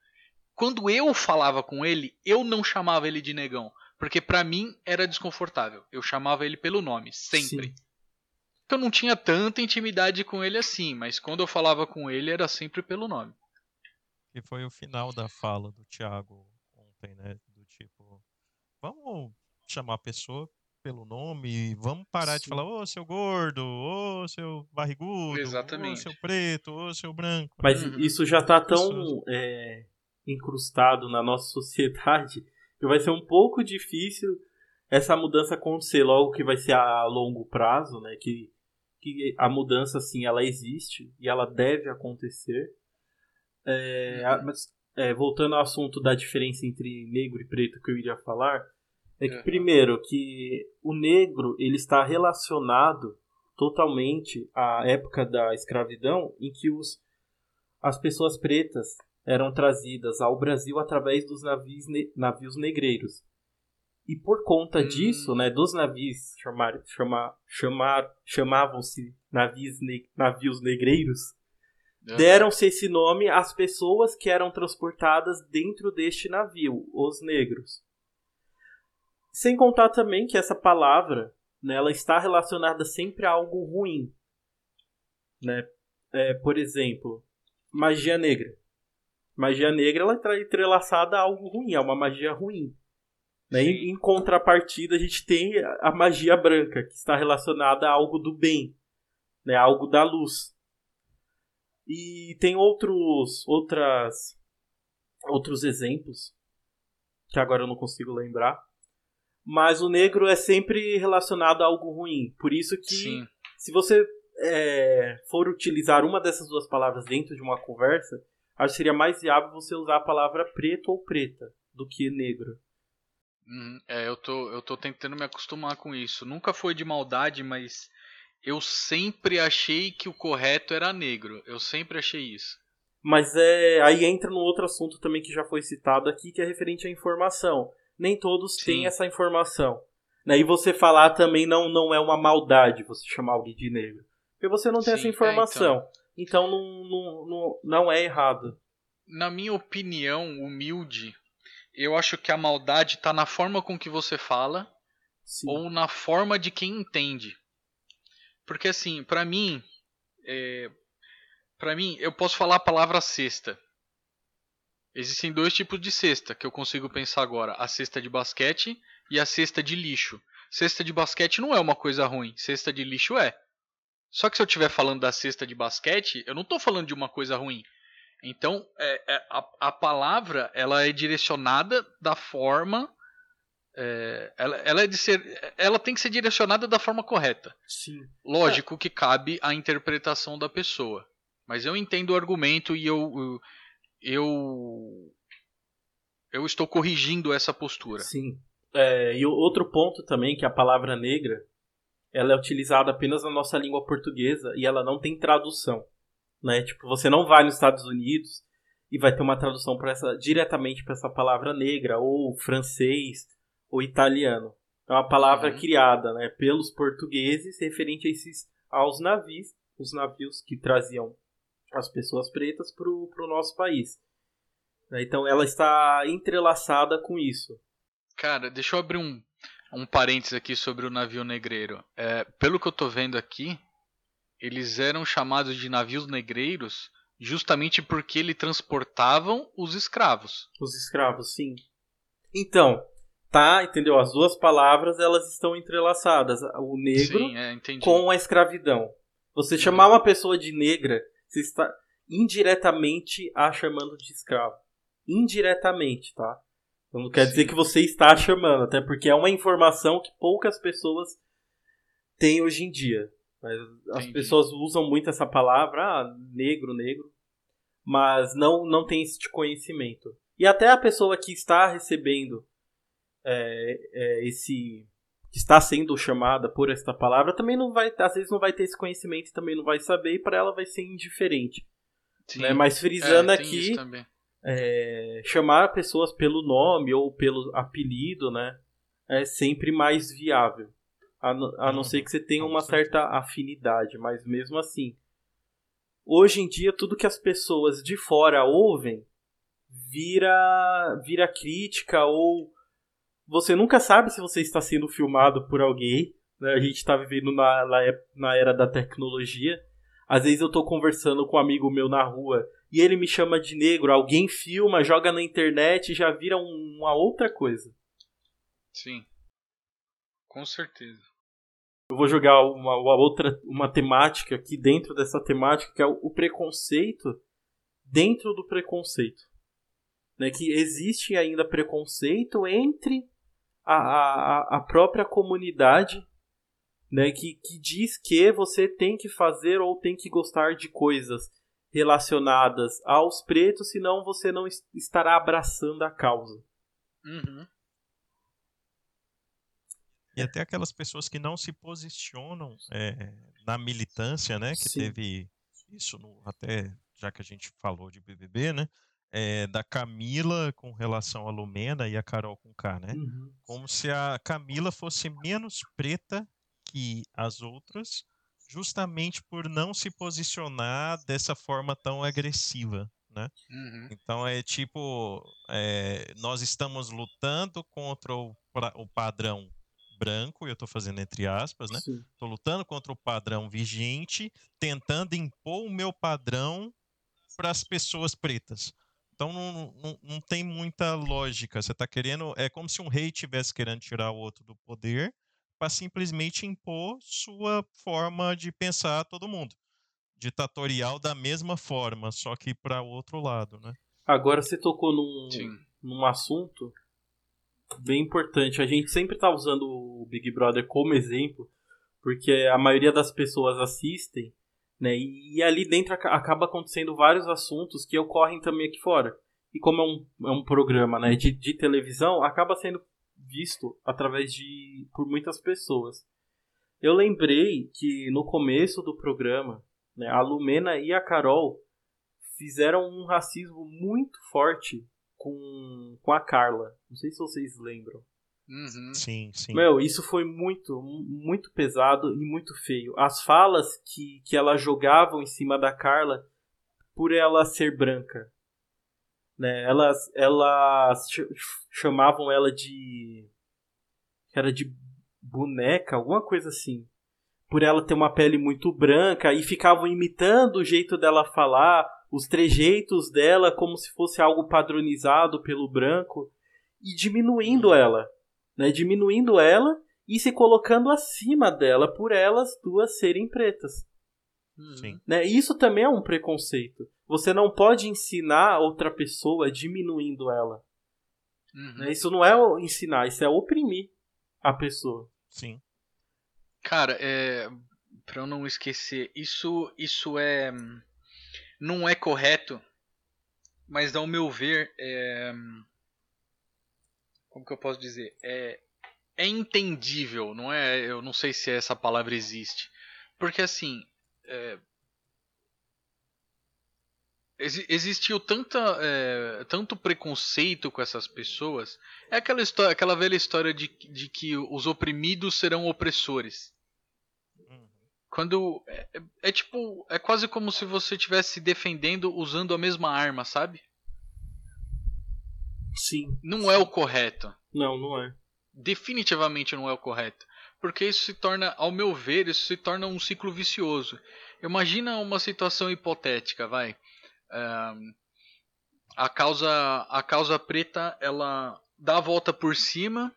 Quando eu falava com ele, eu não chamava ele de negão. Porque para mim era desconfortável. Eu chamava ele pelo nome, sempre. Sim. Eu não tinha tanta intimidade com ele assim, mas quando eu falava com ele era sempre pelo nome. E foi o final da fala do Thiago ontem, né? Do tipo, vamos chamar a pessoa pelo nome e vamos parar Sim. de falar, ô oh, seu gordo, ô oh, seu barrigudo, ô oh, seu preto, ô seu branco. Mas uhum. isso já tá tão é, incrustado na nossa sociedade que vai ser um pouco difícil essa mudança acontecer logo que vai ser a longo prazo, né? Que, que a mudança, assim, ela existe e ela deve acontecer. É, uhum. Mas, é, voltando ao assunto da diferença entre negro e preto que eu iria falar, é que, primeiro, que o negro ele está relacionado totalmente à época da escravidão, em que os, as pessoas pretas eram trazidas ao Brasil através dos navios, ne navios negreiros. E por conta hum. disso, né, dos navios chamar, chamar, chamar, chamavam-se navios, ne navios negreiros, uhum. deram-se esse nome às pessoas que eram transportadas dentro deste navio, os negros. Sem contar também que essa palavra, né, ela está relacionada sempre a algo ruim. Né? É, por exemplo, magia negra. Magia negra ela está entrelaçada a algo ruim, a uma magia ruim. Né? Em, em contrapartida, a gente tem a magia branca, que está relacionada a algo do bem, né? algo da luz. E tem outros, outras, outros exemplos, que agora eu não consigo lembrar, mas o negro é sempre relacionado a algo ruim. Por isso que Sim. se você é, for utilizar uma dessas duas palavras dentro de uma conversa, acho que seria mais viável você usar a palavra preto ou preta do que negro. Hum, é, eu tô, eu tô tentando me acostumar com isso. Nunca foi de maldade, mas eu sempre achei que o correto era negro. Eu sempre achei isso. Mas é, aí entra no outro assunto também que já foi citado aqui, que é referente à informação nem todos Sim. têm essa informação. Né? E você falar também não, não é uma maldade você chamar alguém de negro. Porque você não tem Sim, essa informação. É, então, então não, não, não, não é errado. Na minha opinião humilde, eu acho que a maldade está na forma com que você fala Sim. ou na forma de quem entende. Porque assim, para mim, é, para mim, eu posso falar a palavra cesta. Existem dois tipos de cesta que eu consigo pensar agora: a cesta de basquete e a cesta de lixo. Cesta de basquete não é uma coisa ruim, cesta de lixo é. Só que se eu estiver falando da cesta de basquete, eu não estou falando de uma coisa ruim. Então, é, é, a, a, palavra ela é direcionada da forma. É, ela, ela, é de ser, ela tem que ser direcionada da forma correta. Sim. Lógico que cabe à interpretação da pessoa. Mas eu entendo o argumento e eu, eu eu eu estou corrigindo essa postura. Sim. É, e outro ponto também que a palavra negra ela é utilizada apenas na nossa língua portuguesa e ela não tem tradução, né? Tipo, você não vai nos Estados Unidos e vai ter uma tradução para essa diretamente para essa palavra negra ou francês ou italiano. É uma palavra uhum. criada, né, pelos portugueses referente a esses aos navios, os navios que traziam as pessoas pretas para o nosso país. Então ela está entrelaçada com isso. Cara, deixa eu abrir um, um parênteses aqui sobre o navio negreiro. É, pelo que eu estou vendo aqui, eles eram chamados de navios negreiros justamente porque eles transportavam os escravos. Os escravos, sim. Então, tá, entendeu? As duas palavras elas estão entrelaçadas, o negro sim, é, com a escravidão. Você chamar uma pessoa de negra você está indiretamente a chamando de escravo. Indiretamente, tá? Não quer Sim. dizer que você está chamando, até porque é uma informação que poucas pessoas tem hoje em dia. As Entendi. pessoas usam muito essa palavra, ah, negro, negro, mas não, não tem esse conhecimento. E até a pessoa que está recebendo é, é, esse. Que está sendo chamada por esta palavra também não vai. às vezes não vai ter esse conhecimento também não vai saber, e para ela vai ser indiferente. Né? Mas frisando é, aqui. É, chamar pessoas pelo nome ou pelo apelido, né? É sempre mais viável. A, a não ser que você tenha uma certa afinidade, mas mesmo assim. Hoje em dia, tudo que as pessoas de fora ouvem vira, vira crítica ou você nunca sabe se você está sendo filmado por alguém. Né? A gente está vivendo na, na, na era da tecnologia. Às vezes eu estou conversando com um amigo meu na rua e ele me chama de negro, alguém filma, joga na internet e já vira um, uma outra coisa. Sim. Com certeza. Eu vou jogar uma, uma, outra uma temática aqui dentro dessa temática que é o, o preconceito dentro do preconceito. Né, que existe ainda preconceito entre a, a, a própria comunidade né, que, que diz que você tem que fazer ou tem que gostar de coisas relacionadas aos pretos, senão você não estará abraçando a causa. Uhum. E até aquelas pessoas que não se posicionam é, na militância, né? Que Sim. teve isso no, até já que a gente falou de BBB, né? É, da Camila com relação a Lumena e a Carol com K, né? Uhum. Como se a Camila fosse menos preta que as outras, justamente por não se posicionar dessa forma tão agressiva, né? Uhum. Então é tipo, é, nós estamos lutando contra o, o padrão branco, eu estou fazendo entre aspas, né? Estou lutando contra o padrão vigente, tentando impor o meu padrão para as pessoas pretas. Então não, não, não tem muita lógica. Você está querendo. É como se um rei tivesse querendo tirar o outro do poder para simplesmente impor sua forma de pensar a todo mundo. Ditatorial da mesma forma, só que para o outro lado, né? Agora você tocou num, num assunto bem importante. A gente sempre está usando o Big Brother como exemplo, porque a maioria das pessoas assistem, né? E, e ali dentro acaba acontecendo vários assuntos que ocorrem também aqui fora. E como é um, é um programa né, de, de televisão, acaba sendo visto através de por muitas pessoas. Eu lembrei que no começo do programa, né, a Lumena e a Carol fizeram um racismo muito forte com, com a Carla. Não sei se vocês lembram. Uhum. Sim, sim. Meu, isso foi muito, muito pesado e muito feio. As falas que, que ela jogavam em cima da Carla por ela ser branca. Né? Elas, elas chamavam ela de. Era de boneca, alguma coisa assim. Por ela ter uma pele muito branca e ficavam imitando o jeito dela falar os trejeitos dela como se fosse algo padronizado pelo branco e diminuindo uhum. ela, né? Diminuindo ela e se colocando acima dela por elas duas serem pretas. Uhum. Sim. Né? Isso também é um preconceito. Você não pode ensinar outra pessoa diminuindo ela. Uhum. Né? Isso não é ensinar, isso é oprimir a pessoa. Sim. Cara, é, para eu não esquecer, isso isso é não é correto, mas ao meu ver, é... como que eu posso dizer? É, é entendível, não é? Eu não sei se essa palavra existe, porque assim, é... existiu tanta, é... tanto preconceito com essas pessoas. É aquela história, aquela velha história de, de que os oprimidos serão opressores. Quando. É, é, é, tipo. É quase como se você estivesse se defendendo usando a mesma arma, sabe? Sim. Não é o correto. Não, não é. Definitivamente não é o correto. Porque isso se torna, ao meu ver, isso se torna um ciclo vicioso. Imagina uma situação hipotética, vai. a causa, a causa preta, ela dá a volta por cima,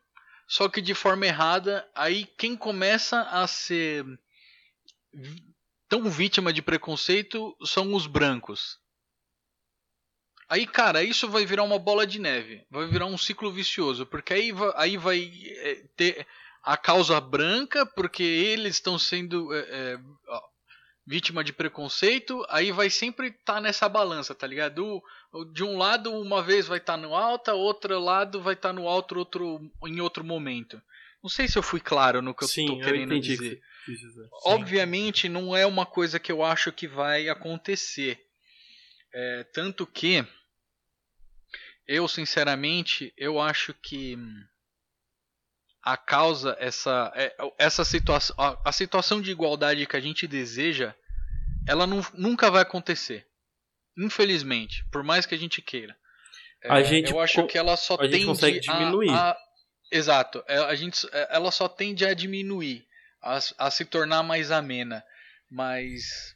só que de forma errada. Aí quem começa a ser tão vítima de preconceito são os brancos. Aí, cara, isso vai virar uma bola de neve. Vai virar um ciclo vicioso. Porque aí, aí vai é, ter. a causa branca porque eles estão sendo é, é, vítima de preconceito, aí vai sempre estar tá nessa balança, tá ligado? De um lado, uma vez vai estar tá no alto, outro lado vai estar tá no alto outro, em outro momento. Não sei se eu fui claro no que eu estou querendo eu dizer. dizer. Obviamente, não é uma coisa que eu acho que vai acontecer. É, tanto que eu, sinceramente, eu acho que a causa, essa, é, essa situação, a, situação de igualdade que a gente deseja, ela não, nunca vai acontecer. Infelizmente, por mais que a gente queira. A é, gente, eu acho que ela só a tende consegue diminuir. A, a, exato, é, a gente, ela só tende a diminuir, a, a se tornar mais amena. Mas,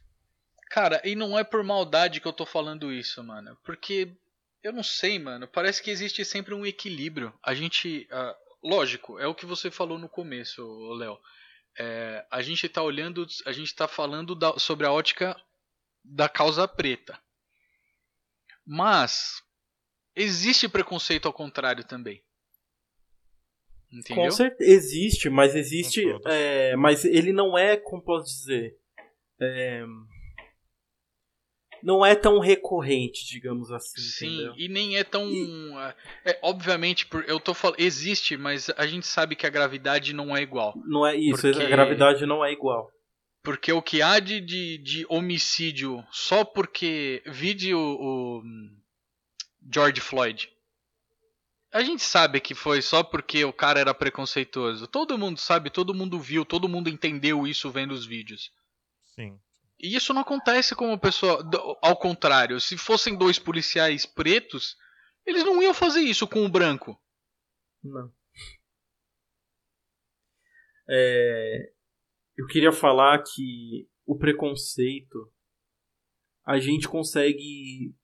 cara, e não é por maldade que eu tô falando isso, mano. Porque eu não sei, mano. Parece que existe sempre um equilíbrio. A gente. Uh, lógico, é o que você falou no começo, Léo. É, a gente está olhando, a gente está falando da, sobre a ótica da causa preta. Mas existe preconceito ao contrário também. Entendeu? Com certeza existe, mas existe, é, mas ele não é, como posso dizer, é, não é tão recorrente, digamos assim. Sim, entendeu? e nem é tão. E... É, é, obviamente, por, eu tô falando. Existe, mas a gente sabe que a gravidade não é igual. Não é isso, porque... a gravidade não é igual. Porque o que há de, de, de homicídio só porque. Vide o, o George Floyd. A gente sabe que foi só porque o cara era preconceituoso. Todo mundo sabe, todo mundo viu, todo mundo entendeu isso vendo os vídeos. Sim. E isso não acontece com uma pessoa. Ao contrário, se fossem dois policiais pretos, eles não iam fazer isso com o branco. Não. É, eu queria falar que o preconceito a gente consegue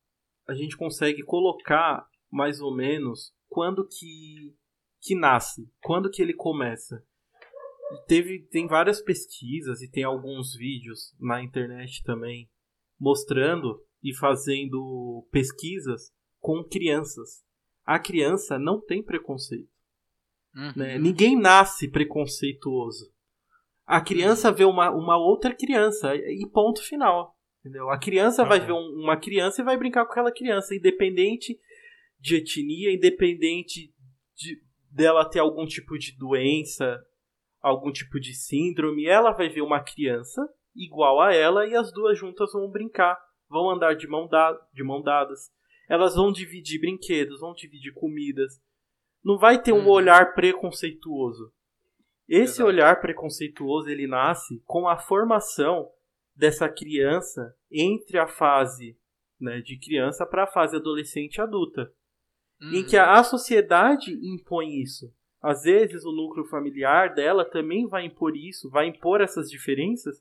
a gente consegue colocar mais ou menos quando que que nasce, quando que ele começa teve tem várias pesquisas e tem alguns vídeos na internet também mostrando e fazendo pesquisas com crianças. A criança não tem preconceito. Uhum. Né? Ninguém nasce preconceituoso. A criança vê uma, uma outra criança e ponto final. Entendeu? A criança uhum. vai ver um, uma criança e vai brincar com aquela criança, independente de etnia, independente de, dela ter algum tipo de doença, algum tipo de síndrome, ela vai ver uma criança igual a ela e as duas juntas vão brincar, vão andar de mão, da de mão dadas. Elas vão dividir brinquedos, vão dividir comidas. Não vai ter um uhum. olhar preconceituoso. Esse Exato. olhar preconceituoso ele nasce com a formação dessa criança entre a fase né, de criança para a fase adolescente e adulta, uhum. em que a, a sociedade impõe isso. Às vezes o núcleo familiar dela também vai impor isso, vai impor essas diferenças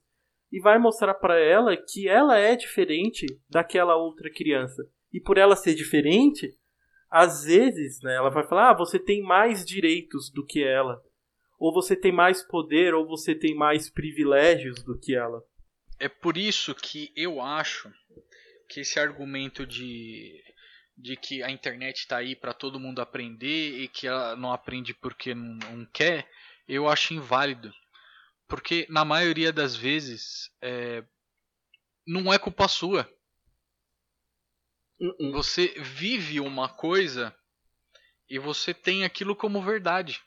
e vai mostrar para ela que ela é diferente daquela outra criança. E por ela ser diferente, às vezes, né, ela vai falar: "Ah, você tem mais direitos do que ela", ou você tem mais poder, ou você tem mais privilégios do que ela. É por isso que eu acho que esse argumento de de que a internet está aí para todo mundo aprender e que ela não aprende porque não, não, quer, eu acho inválido. Porque na maioria das vezes é, não é culpa sua. Uh -uh. Você vive uma coisa e você tem aquilo como verdade.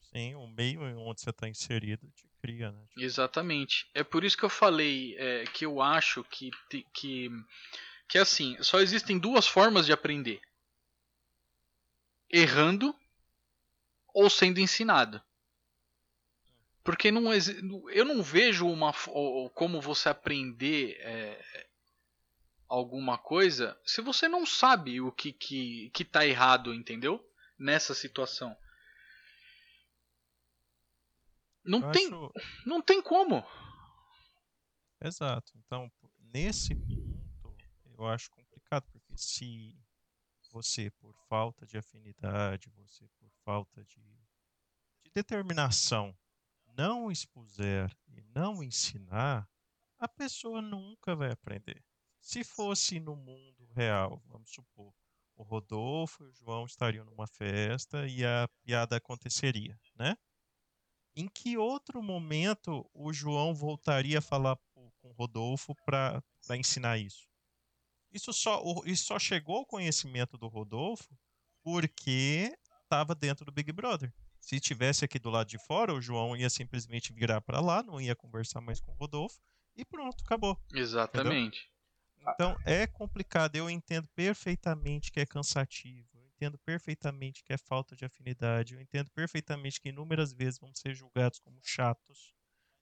Sim, o meio onde você está inserido te cria, né? Exatamente. É por isso que eu falei é, que eu acho que, que que é assim, só existem duas formas de aprender: errando ou sendo ensinado. Porque não eu não vejo uma como você aprender é, alguma coisa se você não sabe o que que que tá errado, entendeu? Nessa situação. Não eu tem acho... não tem como. Exato. Então, nesse eu acho complicado, porque se você, por falta de afinidade, você, por falta de, de determinação, não expuser e não ensinar, a pessoa nunca vai aprender. Se fosse no mundo real, vamos supor, o Rodolfo e o João estariam numa festa e a piada aconteceria, né? em que outro momento o João voltaria a falar com o Rodolfo para ensinar isso? Isso só, isso só chegou ao conhecimento do Rodolfo porque estava dentro do Big Brother. Se tivesse aqui do lado de fora, o João ia simplesmente virar para lá, não ia conversar mais com o Rodolfo e pronto, acabou. Exatamente. Entendeu? Então é complicado, eu entendo perfeitamente que é cansativo, entendo perfeitamente que é falta de afinidade, eu entendo perfeitamente que inúmeras vezes vamos ser julgados como chatos,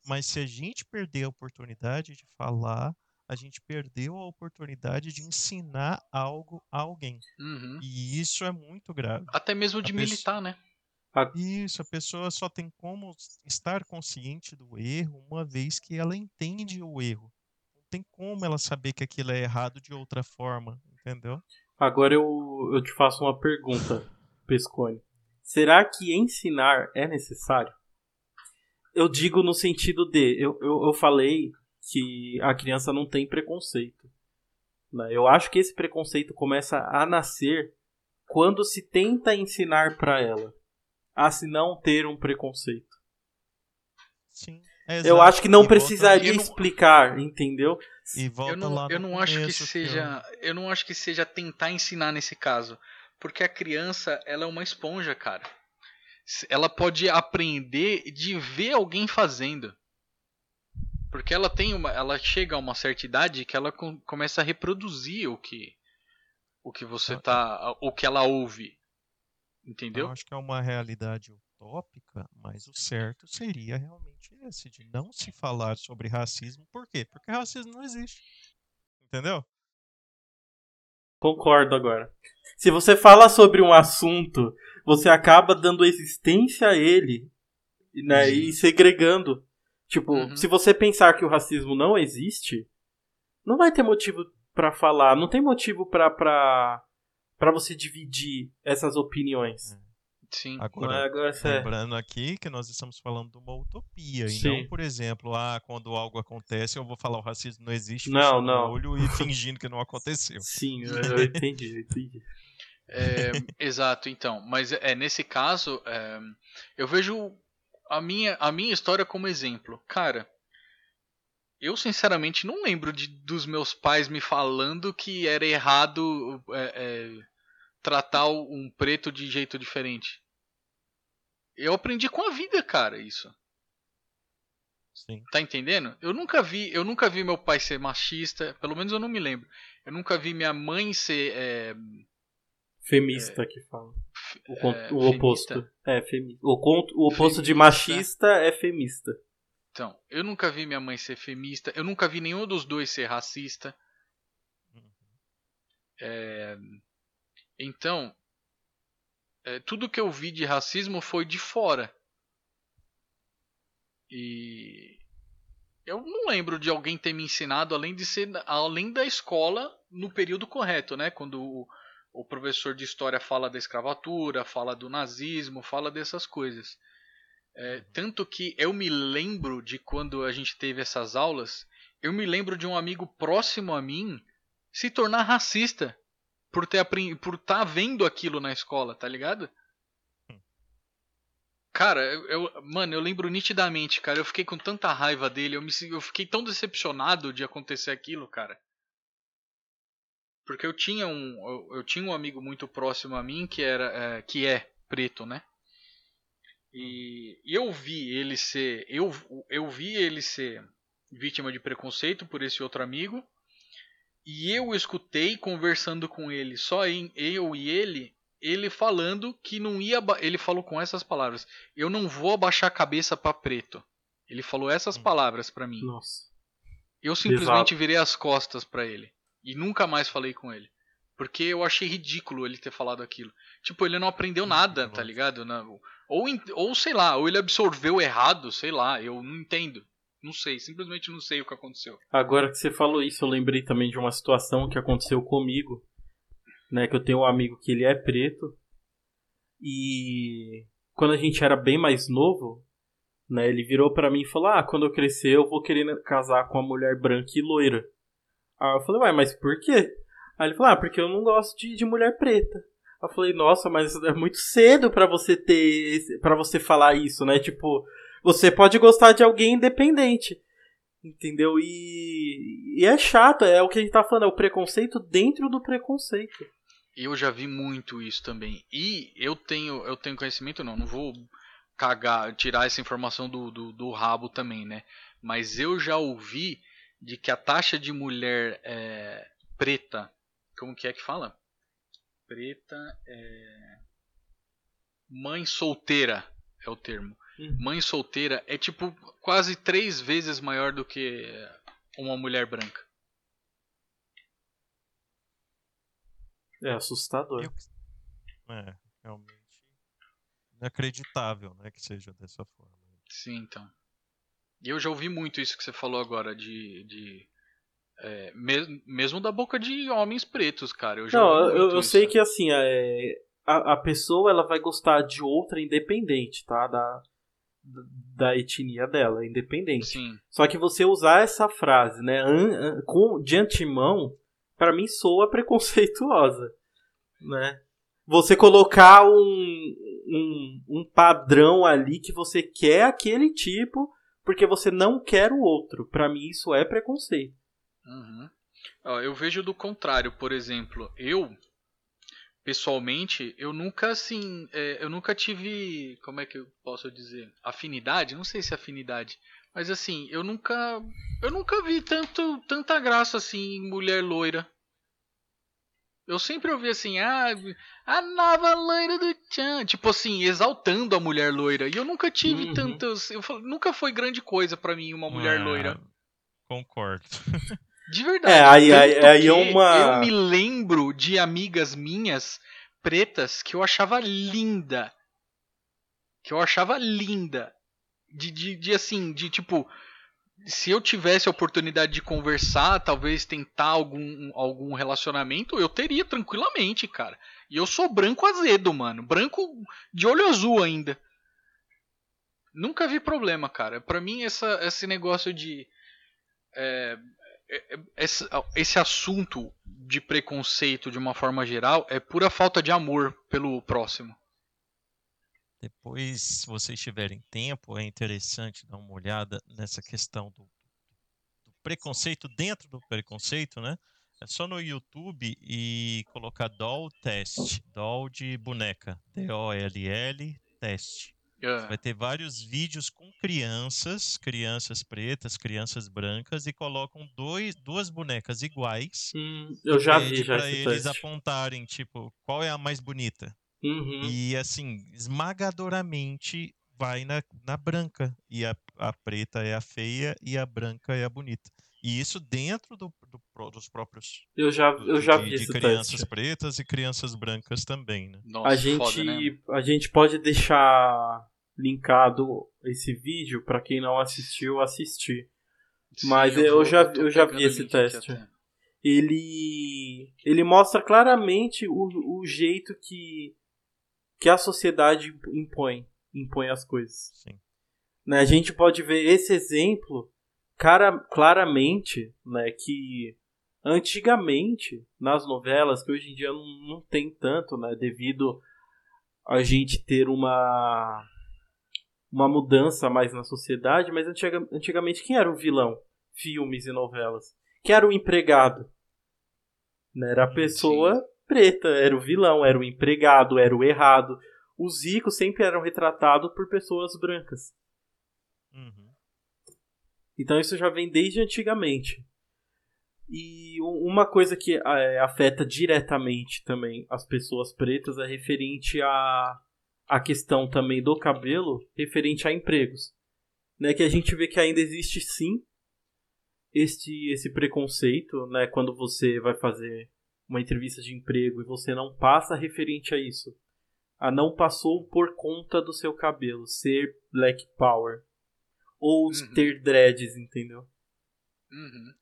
mas se a gente perder a oportunidade de falar, a gente perdeu a oportunidade de ensinar algo a alguém. Uhum. E isso é muito grave. Até mesmo de a militar, pessoa... né? Isso, a pessoa só tem como estar consciente do erro uma vez que ela entende o erro. Não tem como ela saber que aquilo é errado de outra forma, entendeu? Agora eu, eu te faço uma pergunta, Pescone. Será que ensinar é necessário? Eu digo no sentido de, eu, eu, eu falei que a criança não tem preconceito. Né? Eu acho que esse preconceito começa a nascer quando se tenta ensinar para ela a se não ter um preconceito. Sim. eu acho que não e precisaria volta... explicar, entendeu? E volta eu não, lá eu não acho que seja, eu... eu não acho que seja tentar ensinar nesse caso, porque a criança, ela é uma esponja, cara. Ela pode aprender de ver alguém fazendo. Porque ela tem uma, ela chega a uma certa idade que ela com, começa a reproduzir o que o que você ah, tá, o que ela ouve. Entendeu? Eu acho que é uma realidade utópica, mas o certo seria realmente esse, de não se falar sobre racismo. Por quê? Porque racismo não existe. Entendeu? Concordo agora. Se você fala sobre um assunto, você acaba dando existência a ele né, e segregando. Tipo, uhum. se você pensar que o racismo não existe, não vai ter motivo para falar, não tem motivo para para você dividir essas opiniões. É. Sim. Agora, agora lembrando aqui que nós estamos falando de uma utopia Sim. e não, por exemplo, ah, quando algo acontece eu vou falar o racismo não existe, não, não. olho e fingindo que não aconteceu. Sim, eu entendi, eu entendi. É, exato, então. Mas é nesse caso, é, eu vejo a minha, a minha história como exemplo. Cara, eu sinceramente não lembro de, dos meus pais me falando que era errado é, é, tratar um preto de jeito diferente. Eu aprendi com a vida, cara, isso. Sim. Tá entendendo? Eu nunca vi, eu nunca vi meu pai ser machista, pelo menos eu não me lembro. Eu nunca vi minha mãe ser é, Femista é, que fala. O, é, o oposto. É, femi o, o oposto de machista é femista. Então, eu nunca vi minha mãe ser femista. Eu nunca vi nenhum dos dois ser racista. É, então, é, tudo que eu vi de racismo foi de fora. E eu não lembro de alguém ter me ensinado além de ser além da escola no período correto, né? Quando o, o professor de história fala da escravatura, fala do nazismo, fala dessas coisas. É, tanto que eu me lembro de quando a gente teve essas aulas, eu me lembro de um amigo próximo a mim se tornar racista por ter por estar tá vendo aquilo na escola, tá ligado? Cara, eu, eu, mano, eu lembro nitidamente, cara. Eu fiquei com tanta raiva dele, eu, me, eu fiquei tão decepcionado de acontecer aquilo, cara. Porque eu tinha um, eu, eu, tinha um amigo muito próximo a mim que era, é, que é preto, né? E, eu vi ele ser, eu, eu vi ele ser vítima de preconceito por esse outro amigo. E eu escutei conversando com ele, só em, eu e ele, ele falando que não ia, ele falou com essas palavras: "Eu não vou abaixar a cabeça para preto". Ele falou essas hum. palavras para mim. Nossa. Eu simplesmente Exato. virei as costas para ele. E nunca mais falei com ele. Porque eu achei ridículo ele ter falado aquilo. Tipo, ele não aprendeu nada, tá ligado? Não. Ou, ou sei lá, ou ele absorveu errado, sei lá, eu não entendo. Não sei, simplesmente não sei o que aconteceu. Agora que você falou isso, eu lembrei também de uma situação que aconteceu comigo. Né, que eu tenho um amigo que ele é preto. E quando a gente era bem mais novo, né, ele virou para mim e falou: "Ah, quando eu crescer eu vou querer casar com uma mulher branca e loira". Aí eu falei, ué, mas por quê? Aí ele falou, ah, porque eu não gosto de, de mulher preta. Eu falei, nossa, mas é muito cedo para você ter. para você falar isso, né? Tipo, Você pode gostar de alguém independente. Entendeu? E, e é chato, é o que a gente tá falando, é o preconceito dentro do preconceito. Eu já vi muito isso também. E eu tenho, eu tenho conhecimento, não, não vou cagar, tirar essa informação do, do, do rabo também, né? Mas eu já ouvi de que a taxa de mulher é, preta, como que é que fala? Preta é. Mãe solteira é o termo. Uhum. Mãe solteira é tipo quase três vezes maior do que uma mulher branca. É assustador. Eu... É, realmente inacreditável, né, que seja dessa forma. Sim, então. E eu já ouvi muito isso que você falou agora de, de é, mesmo da boca de homens pretos, cara. Eu já Não, eu, eu sei que assim é, a, a pessoa ela vai gostar de outra independente, tá? Da, da etnia dela, independente. Sim. Só que você usar essa frase, né, an, an, com, de antemão, para mim soa preconceituosa, né? Você colocar um, um, um padrão ali que você quer aquele tipo porque você não quer o outro. Para mim isso é preconceito. Uhum. Eu vejo do contrário, por exemplo, eu pessoalmente, eu nunca assim, é, eu nunca tive, como é que eu posso dizer, afinidade, não sei se é afinidade, mas assim, eu nunca, eu nunca vi tanto, tanta graça assim em mulher loira. Eu sempre ouvi assim, ah, a nova loira do Chan. Tipo assim, exaltando a mulher loira. E eu nunca tive uhum. tantas. Eu, nunca foi grande coisa para mim uma mulher ah, loira. Concordo. De verdade. É, aí, aí, aí é uma. Eu me lembro de amigas minhas pretas que eu achava linda. Que eu achava linda. De, de, de assim, de tipo se eu tivesse a oportunidade de conversar, talvez tentar algum, algum relacionamento, eu teria tranquilamente, cara. E eu sou branco azedo, mano. Branco de olho azul ainda. Nunca vi problema, cara. Pra mim, essa, esse negócio de. É, é, é esse, esse assunto de preconceito de uma forma geral é pura falta de amor pelo próximo. Depois, se vocês tiverem tempo, é interessante dar uma olhada nessa questão do, do preconceito dentro do preconceito, né? É só no YouTube e colocar doll test, doll de boneca, D-O-L-L test. Yeah. Vai ter vários vídeos com crianças, crianças pretas, crianças brancas, e colocam dois, duas bonecas iguais. Hum, eu já vi, já Para eles teste. apontarem, tipo, qual é a mais bonita. Uhum. E assim, esmagadoramente vai na, na branca. E a, a preta é a feia e a branca é a bonita. E isso dentro do, do dos próprios. Eu já, eu já de, vi de crianças teste. pretas e crianças brancas também, né? Nossa, a gente, foda, né? a gente pode deixar linkado esse vídeo para quem não assistiu assistir. Sim, Mas eu, eu, vou, já, eu, eu já vi esse teste. Ele ele mostra claramente o, o jeito que que a sociedade impõe, impõe as coisas. Sim. Né, a gente pode ver esse exemplo cara, claramente, né, que antigamente nas novelas, que hoje em dia não, não tem tanto, né, devido a gente ter uma uma mudança mais na sociedade, mas antiga, antigamente quem era o vilão? Filmes e novelas. Quem era o empregado? Né, era a pessoa preta, era o vilão, era o empregado, era o errado. Os ricos sempre eram retratados por pessoas brancas. Uhum. Então isso já vem desde antigamente. E uma coisa que é, afeta diretamente também as pessoas pretas é referente a a questão também do cabelo, referente a empregos. Né, que a gente vê que ainda existe sim este esse preconceito, né, quando você vai fazer uma entrevista de emprego e você não passa referente a isso, a não passou por conta do seu cabelo ser black power ou uhum. ter dreads, entendeu? Uhum.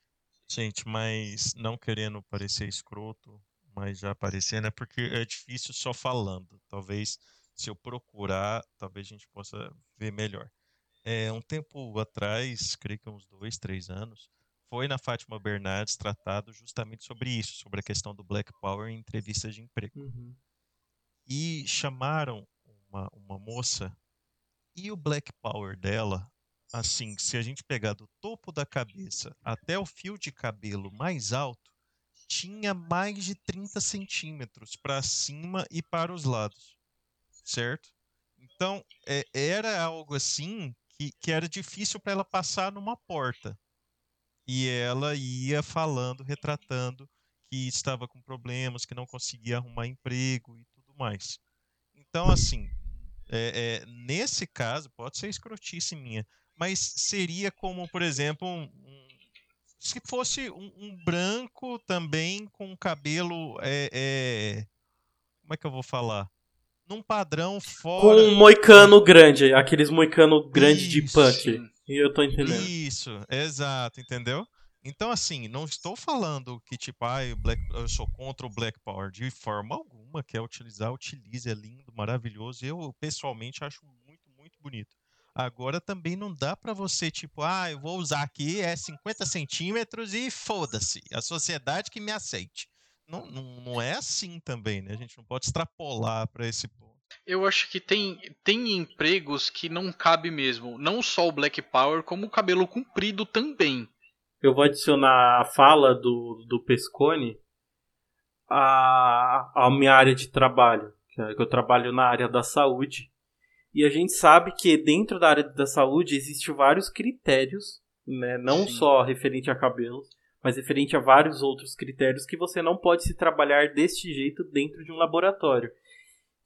Gente, mas não querendo parecer escroto, mas já aparecendo, é porque é difícil só falando. Talvez se eu procurar, talvez a gente possa ver melhor. É, um tempo atrás, creio que uns dois, três anos, foi na Fátima Bernardes tratado justamente sobre isso, sobre a questão do Black Power em entrevistas de emprego. Uhum. E chamaram uma, uma moça E o Black Power dela, assim, se a gente pegar do topo da cabeça até o fio de cabelo mais alto, tinha mais de 30 centímetros para cima e para os lados, certo? Então, é, era algo assim que, que era difícil para ela passar numa porta. E ela ia falando, retratando que estava com problemas, que não conseguia arrumar emprego e tudo mais. Então, assim, é, é, nesse caso, pode ser escrotice minha, mas seria como, por exemplo, um, um, se fosse um, um, branco também com cabelo. É, como é que eu vou falar? Num padrão fora. Com um moicano grande, aqueles moicano grande de punk. E eu tô entendendo. Isso, exato, entendeu? Então, assim, não estou falando que, tipo, ah, Black, eu sou contra o Black Power de forma alguma. Quer utilizar, utilize, é lindo, maravilhoso. Eu, pessoalmente, acho muito, muito bonito. Agora também não dá para você, tipo, ah, eu vou usar aqui, é 50 centímetros e foda-se, a sociedade que me aceite. Não, não, não é assim também, né? A gente não pode extrapolar para esse ponto. Eu acho que tem, tem empregos que não cabe mesmo. Não só o Black Power, como o cabelo comprido também eu vou adicionar a fala do, do Pescone à, à minha área de trabalho, é que eu trabalho na área da saúde. E a gente sabe que dentro da área da saúde existem vários critérios, né? não Sim. só referente a cabelos, mas referente a vários outros critérios que você não pode se trabalhar deste jeito dentro de um laboratório,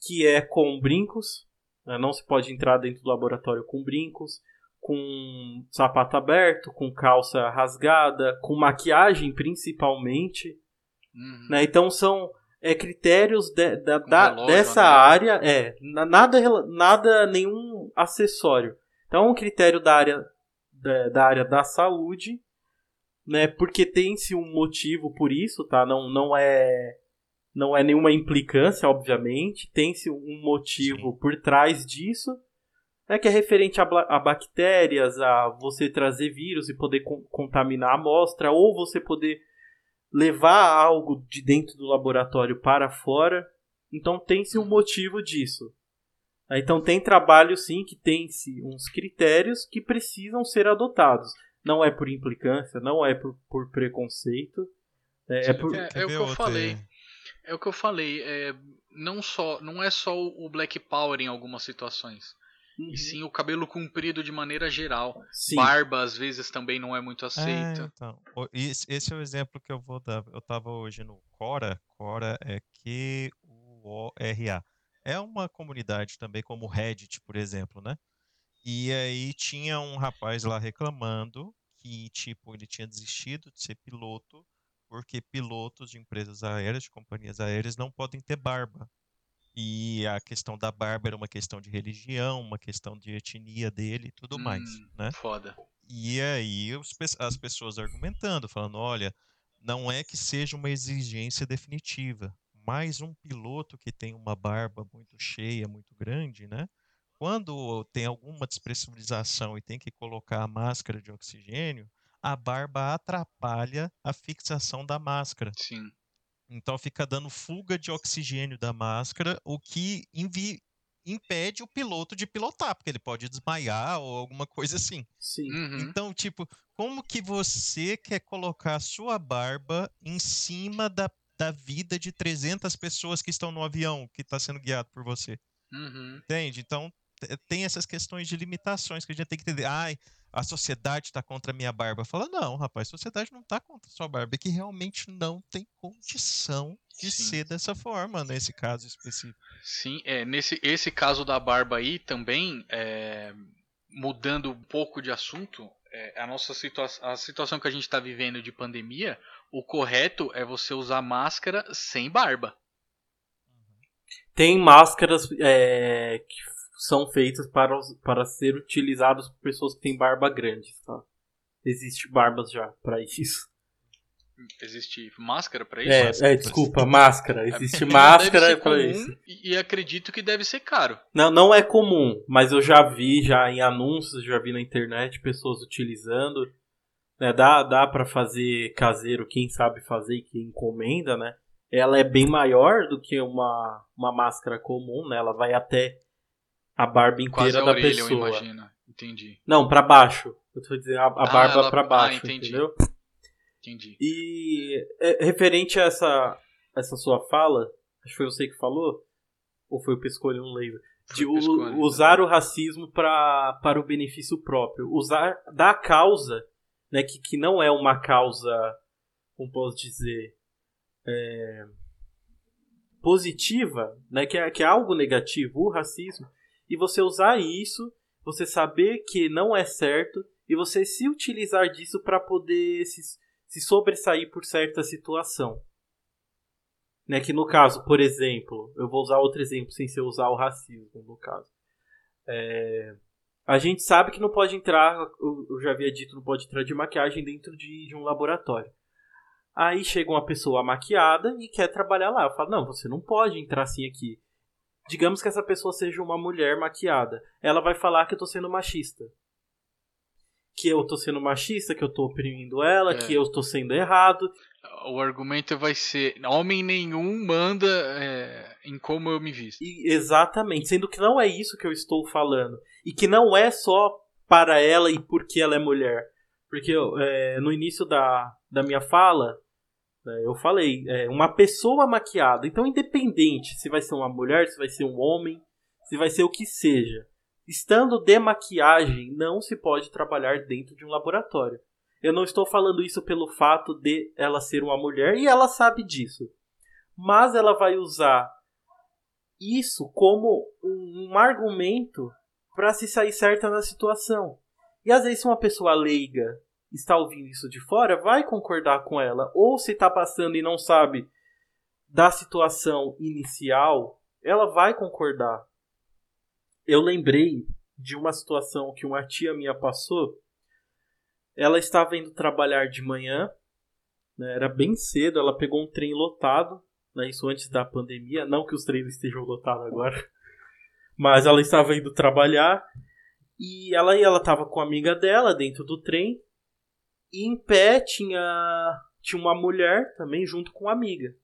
que é com brincos, né? não se pode entrar dentro do laboratório com brincos, com sapato aberto, com calça rasgada, com maquiagem principalmente. Uhum. Né? Então são é, critérios de, da, da dessa né? área, é nada, nada, nenhum acessório. Então é um critério da área da, da área da saúde, né? Porque tem-se um motivo por isso, tá? Não, não é não é nenhuma implicância, obviamente. Tem-se um motivo Sim. por trás disso né, que é referente a, a, bactérias, a você trazer vírus e poder con contaminar a amostra, ou você poder levar algo de dentro do laboratório para fora. Então tem-se um motivo disso. Então tem trabalho sim que tem-se uns critérios que precisam ser adotados. Não é por implicância, não é por, por preconceito. É, é, por... é, é o que eu falei. É o que eu falei. É, não, só, não é só o Black Power em algumas situações. Uhum. E sim o cabelo comprido de maneira geral. Sim. Barba, às vezes, também não é muito aceita. É, então, esse é o exemplo que eu vou dar. Eu estava hoje no Cora. Cora é Q-U-O-R-A. É uma comunidade também, como o Reddit, por exemplo, né? E aí tinha um rapaz lá reclamando que, tipo, ele tinha desistido de ser piloto porque pilotos de empresas aéreas, de companhias aéreas, não podem ter barba. E a questão da barba era uma questão de religião, uma questão de etnia dele e tudo hum, mais, né? Foda. E aí as pessoas argumentando, falando, olha, não é que seja uma exigência definitiva, mas um piloto que tem uma barba muito cheia, muito grande, né? Quando tem alguma despressurização e tem que colocar a máscara de oxigênio, a barba atrapalha a fixação da máscara. Sim. Então fica dando fuga de oxigênio da máscara, o que impede o piloto de pilotar, porque ele pode desmaiar ou alguma coisa assim. Sim. Uhum. Então, tipo, como que você quer colocar a sua barba em cima da, da vida de 300 pessoas que estão no avião que está sendo guiado por você? Uhum. Entende? Então, tem essas questões de limitações que a gente tem que entender. Ai, a sociedade está contra a minha barba. Fala, não, rapaz, a sociedade não está contra a sua barba, é que realmente não tem condição de Sim. ser dessa forma, nesse caso específico. Sim, é, nesse esse caso da barba aí também, é, mudando um pouco de assunto, é, a nossa situação, a situação que a gente está vivendo de pandemia, o correto é você usar máscara sem barba. Tem máscaras é, que são feitas para, para ser utilizadas por pessoas que têm barba grande, tá? Existe barbas já para isso. Existe máscara para isso? É, é, desculpa, máscara. Existe máscara para isso. E, e acredito que deve ser caro. Não, não é comum, mas eu já vi já em anúncios, já vi na internet pessoas utilizando. Né, dá dá para fazer caseiro, quem sabe fazer e quem encomenda, né? Ela é bem maior do que uma, uma máscara comum, né? Ela vai até a barba inteira a da orelha, pessoa. Eu imagino. Entendi. Não, para baixo. Eu tô dizendo a, a Ah, barba ela- para ah, baixo, entendi. entendeu? Entendi. E é, referente a essa, essa sua fala, acho que foi você que falou, ou foi o Pescolho, não lembro. De usar o racismo pra, para o benefício próprio. Usar da causa, né, que, que não é uma causa, como posso dizer, é, positiva, né, que, é, que é algo negativo, o racismo, e você usar isso, você saber que não é certo, e você se utilizar disso para poder se, se sobressair por certa situação. Né, que no caso, por exemplo, eu vou usar outro exemplo sem ser usar o racismo, no caso. É, a gente sabe que não pode entrar, eu já havia dito, não pode entrar de maquiagem dentro de, de um laboratório. Aí chega uma pessoa maquiada e quer trabalhar lá. Eu falo, não, você não pode entrar assim aqui. Digamos que essa pessoa seja uma mulher maquiada. Ela vai falar que eu tô sendo machista. Que eu tô sendo machista, que eu tô oprimindo ela, É. que eu tô sendo errado. O argumento vai ser: homem nenhum manda é, em como eu me visto. E, exatamente, sendo que não é isso que eu estou falando. E que não é só para ela e porque ela é mulher. Porque é, no início da, da minha fala, eu falei, é, uma pessoa maquiada. Então, independente se vai ser uma mulher, se vai ser um homem, se vai ser o que seja. Estando de maquiagem, não se pode trabalhar dentro de um laboratório. Eu não estou falando isso pelo fato de ela ser uma mulher e ela sabe disso. Mas ela vai usar isso como um, um argumento para se sair certa na situação. E às vezes, uma pessoa leiga está ouvindo isso de fora, vai concordar com ela. Ou se está passando e não sabe da situação inicial, ela vai concordar. Eu lembrei de uma situação que uma tia minha passou. Ela estava indo trabalhar de manhã, né, era bem cedo, ela pegou um trem lotado, né, isso antes da pandemia, não que os trens estejam lotados agora, mas ela estava indo trabalhar e ela ela estava com a amiga dela dentro do trem e em pé tinha tinha uma mulher também junto com a amiga.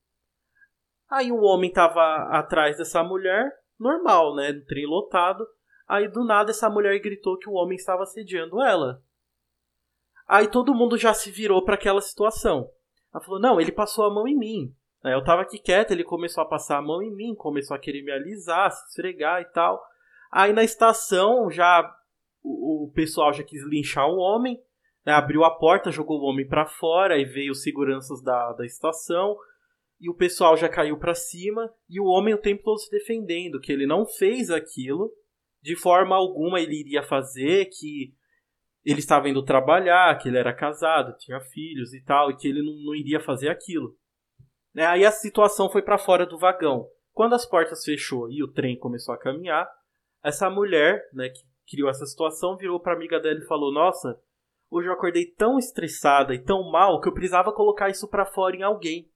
Aí um homem estava atrás dessa mulher, normal, né, no trem lotado. Aí do nada essa mulher gritou que o homem estava assediando ela. Aí todo mundo já se virou para aquela situação. Ela falou: "Não, ele passou a mão em mim". Eu tava aqui quieto, ele começou a passar a mão em mim, começou a querer me alisar, se esfregar e tal. Aí na estação já o, o pessoal já quis linchar o homem, né, abriu a porta, jogou o homem para fora, e veio os seguranças da, da estação, e o pessoal já caiu para cima, e o homem o tempo todo se defendendo, que ele não fez aquilo, de forma alguma ele iria fazer, que ele estava indo trabalhar, que ele era casado, tinha filhos e tal, e que ele não, não iria fazer aquilo. Né, Aí a situação foi para fora do vagão. Quando as portas fechou e o trem começou a caminhar, essa mulher, né, que criou essa situação, virou para amiga dela e falou: "Nossa, hoje eu acordei tão estressada e tão mal que eu precisava colocar isso para fora em alguém".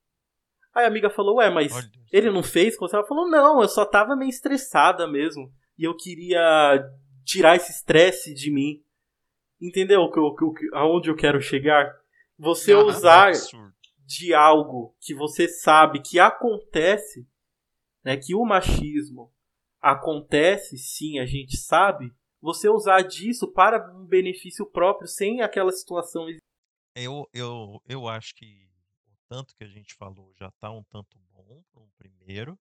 Aí a amiga falou: "Ué, mas Olha, ele não fez?" com você?" Ela falou: "Não, eu só tava meio estressada mesmo e eu queria tirar esse estresse de mim". Entendeu o que eu- o que- aonde eu quero chegar? Você Aham. usar de algo que você sabe que acontece, né, que o machismo acontece, sim, a gente sabe, você usar disso para um benefício próprio, sem aquela situação. Eu, eu, eu acho que o tanto que a gente falou já está um tanto bom para um primeiro,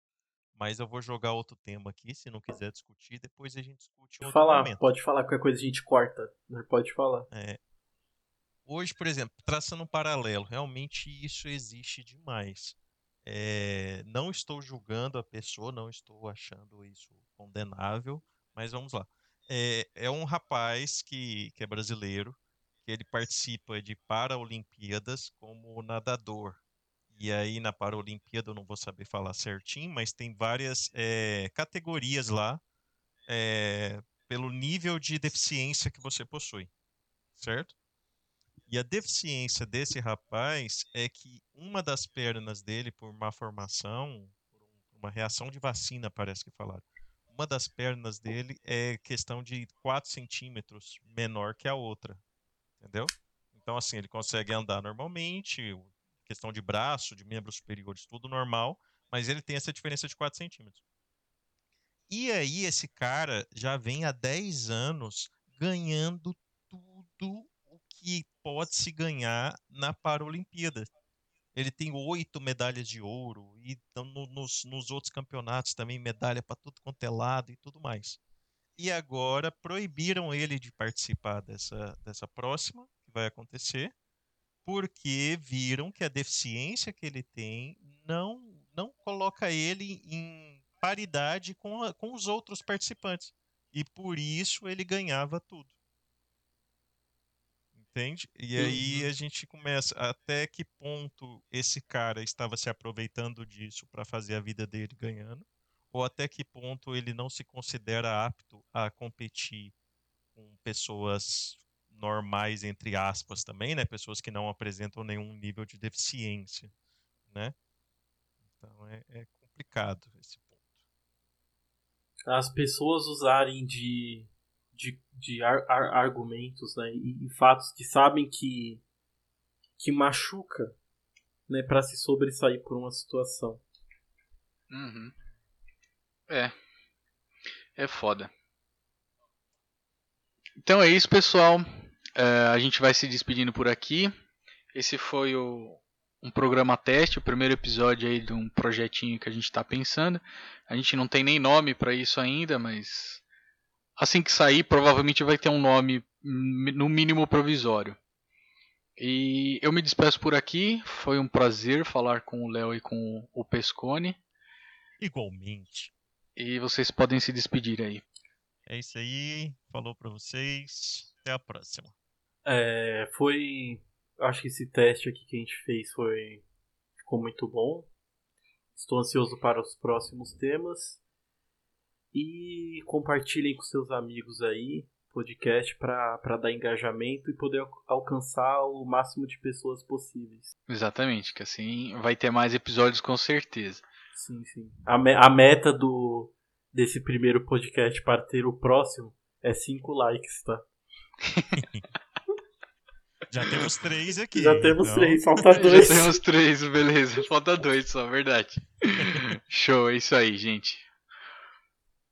mas eu vou jogar outro tema aqui, se não quiser discutir, depois a gente discute outro Falar, momento. pode falar, qualquer coisa a gente corta, né, pode falar. É, hoje, por exemplo, traçando um paralelo, realmente isso existe demais. É, não estou julgando a pessoa, não estou achando isso condenável, mas vamos lá. É, é um rapaz que, que é brasileiro, que ele participa de Paralimpíadas como nadador. E aí na Paralimpíada eu não vou saber falar certinho, mas tem várias é, categorias lá é, pelo nível de deficiência que você possui, certo? E a deficiência desse rapaz é que uma das pernas dele, por má formação, por um- uma reação de vacina, parece que falaram, uma das pernas dele é questão de 4 centímetros menor que a outra, entendeu? Então, assim, ele consegue andar normalmente, questão de braço, de membros superiores, tudo normal, mas ele tem essa diferença de 4 centímetros. E aí esse cara já vem há 10 anos ganhando tudo o que pode se ganhar na Paralimpíada. Ele tem oito medalhas de ouro e no, nos, nos outros campeonatos também medalha para tudo quanto é lado e tudo mais. E agora proibiram ele de participar dessa, dessa próxima que vai acontecer, porque viram que a deficiência que ele tem não não coloca ele em paridade com, a, com os outros participantes. E por isso ele ganhava tudo. Entende? E aí uhum. a gente começa até que ponto esse cara estava se aproveitando disso para fazer a vida dele ganhando, ou até que ponto ele não se considera apto a competir com pessoas normais entre aspas também, né? Pessoas que não apresentam nenhum nível de deficiência, né? Então é, é complicado esse as pessoas usarem de, de, de ar, ar, argumentos né, e, e, fatos que sabem que, que machuca né, para se sobressair por uma situação. Uhum. É. É foda. Então é isso, pessoal. É, a gente vai se despedindo por aqui. Esse foi o, um programa teste, o primeiro episódio aí de um projetinho que a gente está pensando. A gente não tem nem nome para isso ainda, mas assim que sair, provavelmente vai ter um nome no mínimo provisório. E eu me despeço por aqui. Foi um prazer falar com o Léo e com o Pescone. Igualmente. E vocês podem se despedir aí. É isso aí. Falou para vocês. Até a próxima. É, foi acho que esse teste aqui que a gente fez foi ficou muito bom. Estou ansioso para os próximos temas. E compartilhem com seus amigos aí podcast para dar engajamento e poder alcançar o máximo de pessoas possíveis. Exatamente, que assim vai ter mais episódios com certeza. Sim, sim. A, me a meta do desse primeiro podcast para ter o próximo é 5 likes, tá? Já temos três aqui. Já temos então... três, falta dois. Já temos três, beleza. Falta dois só, verdade. Show, é isso aí, gente.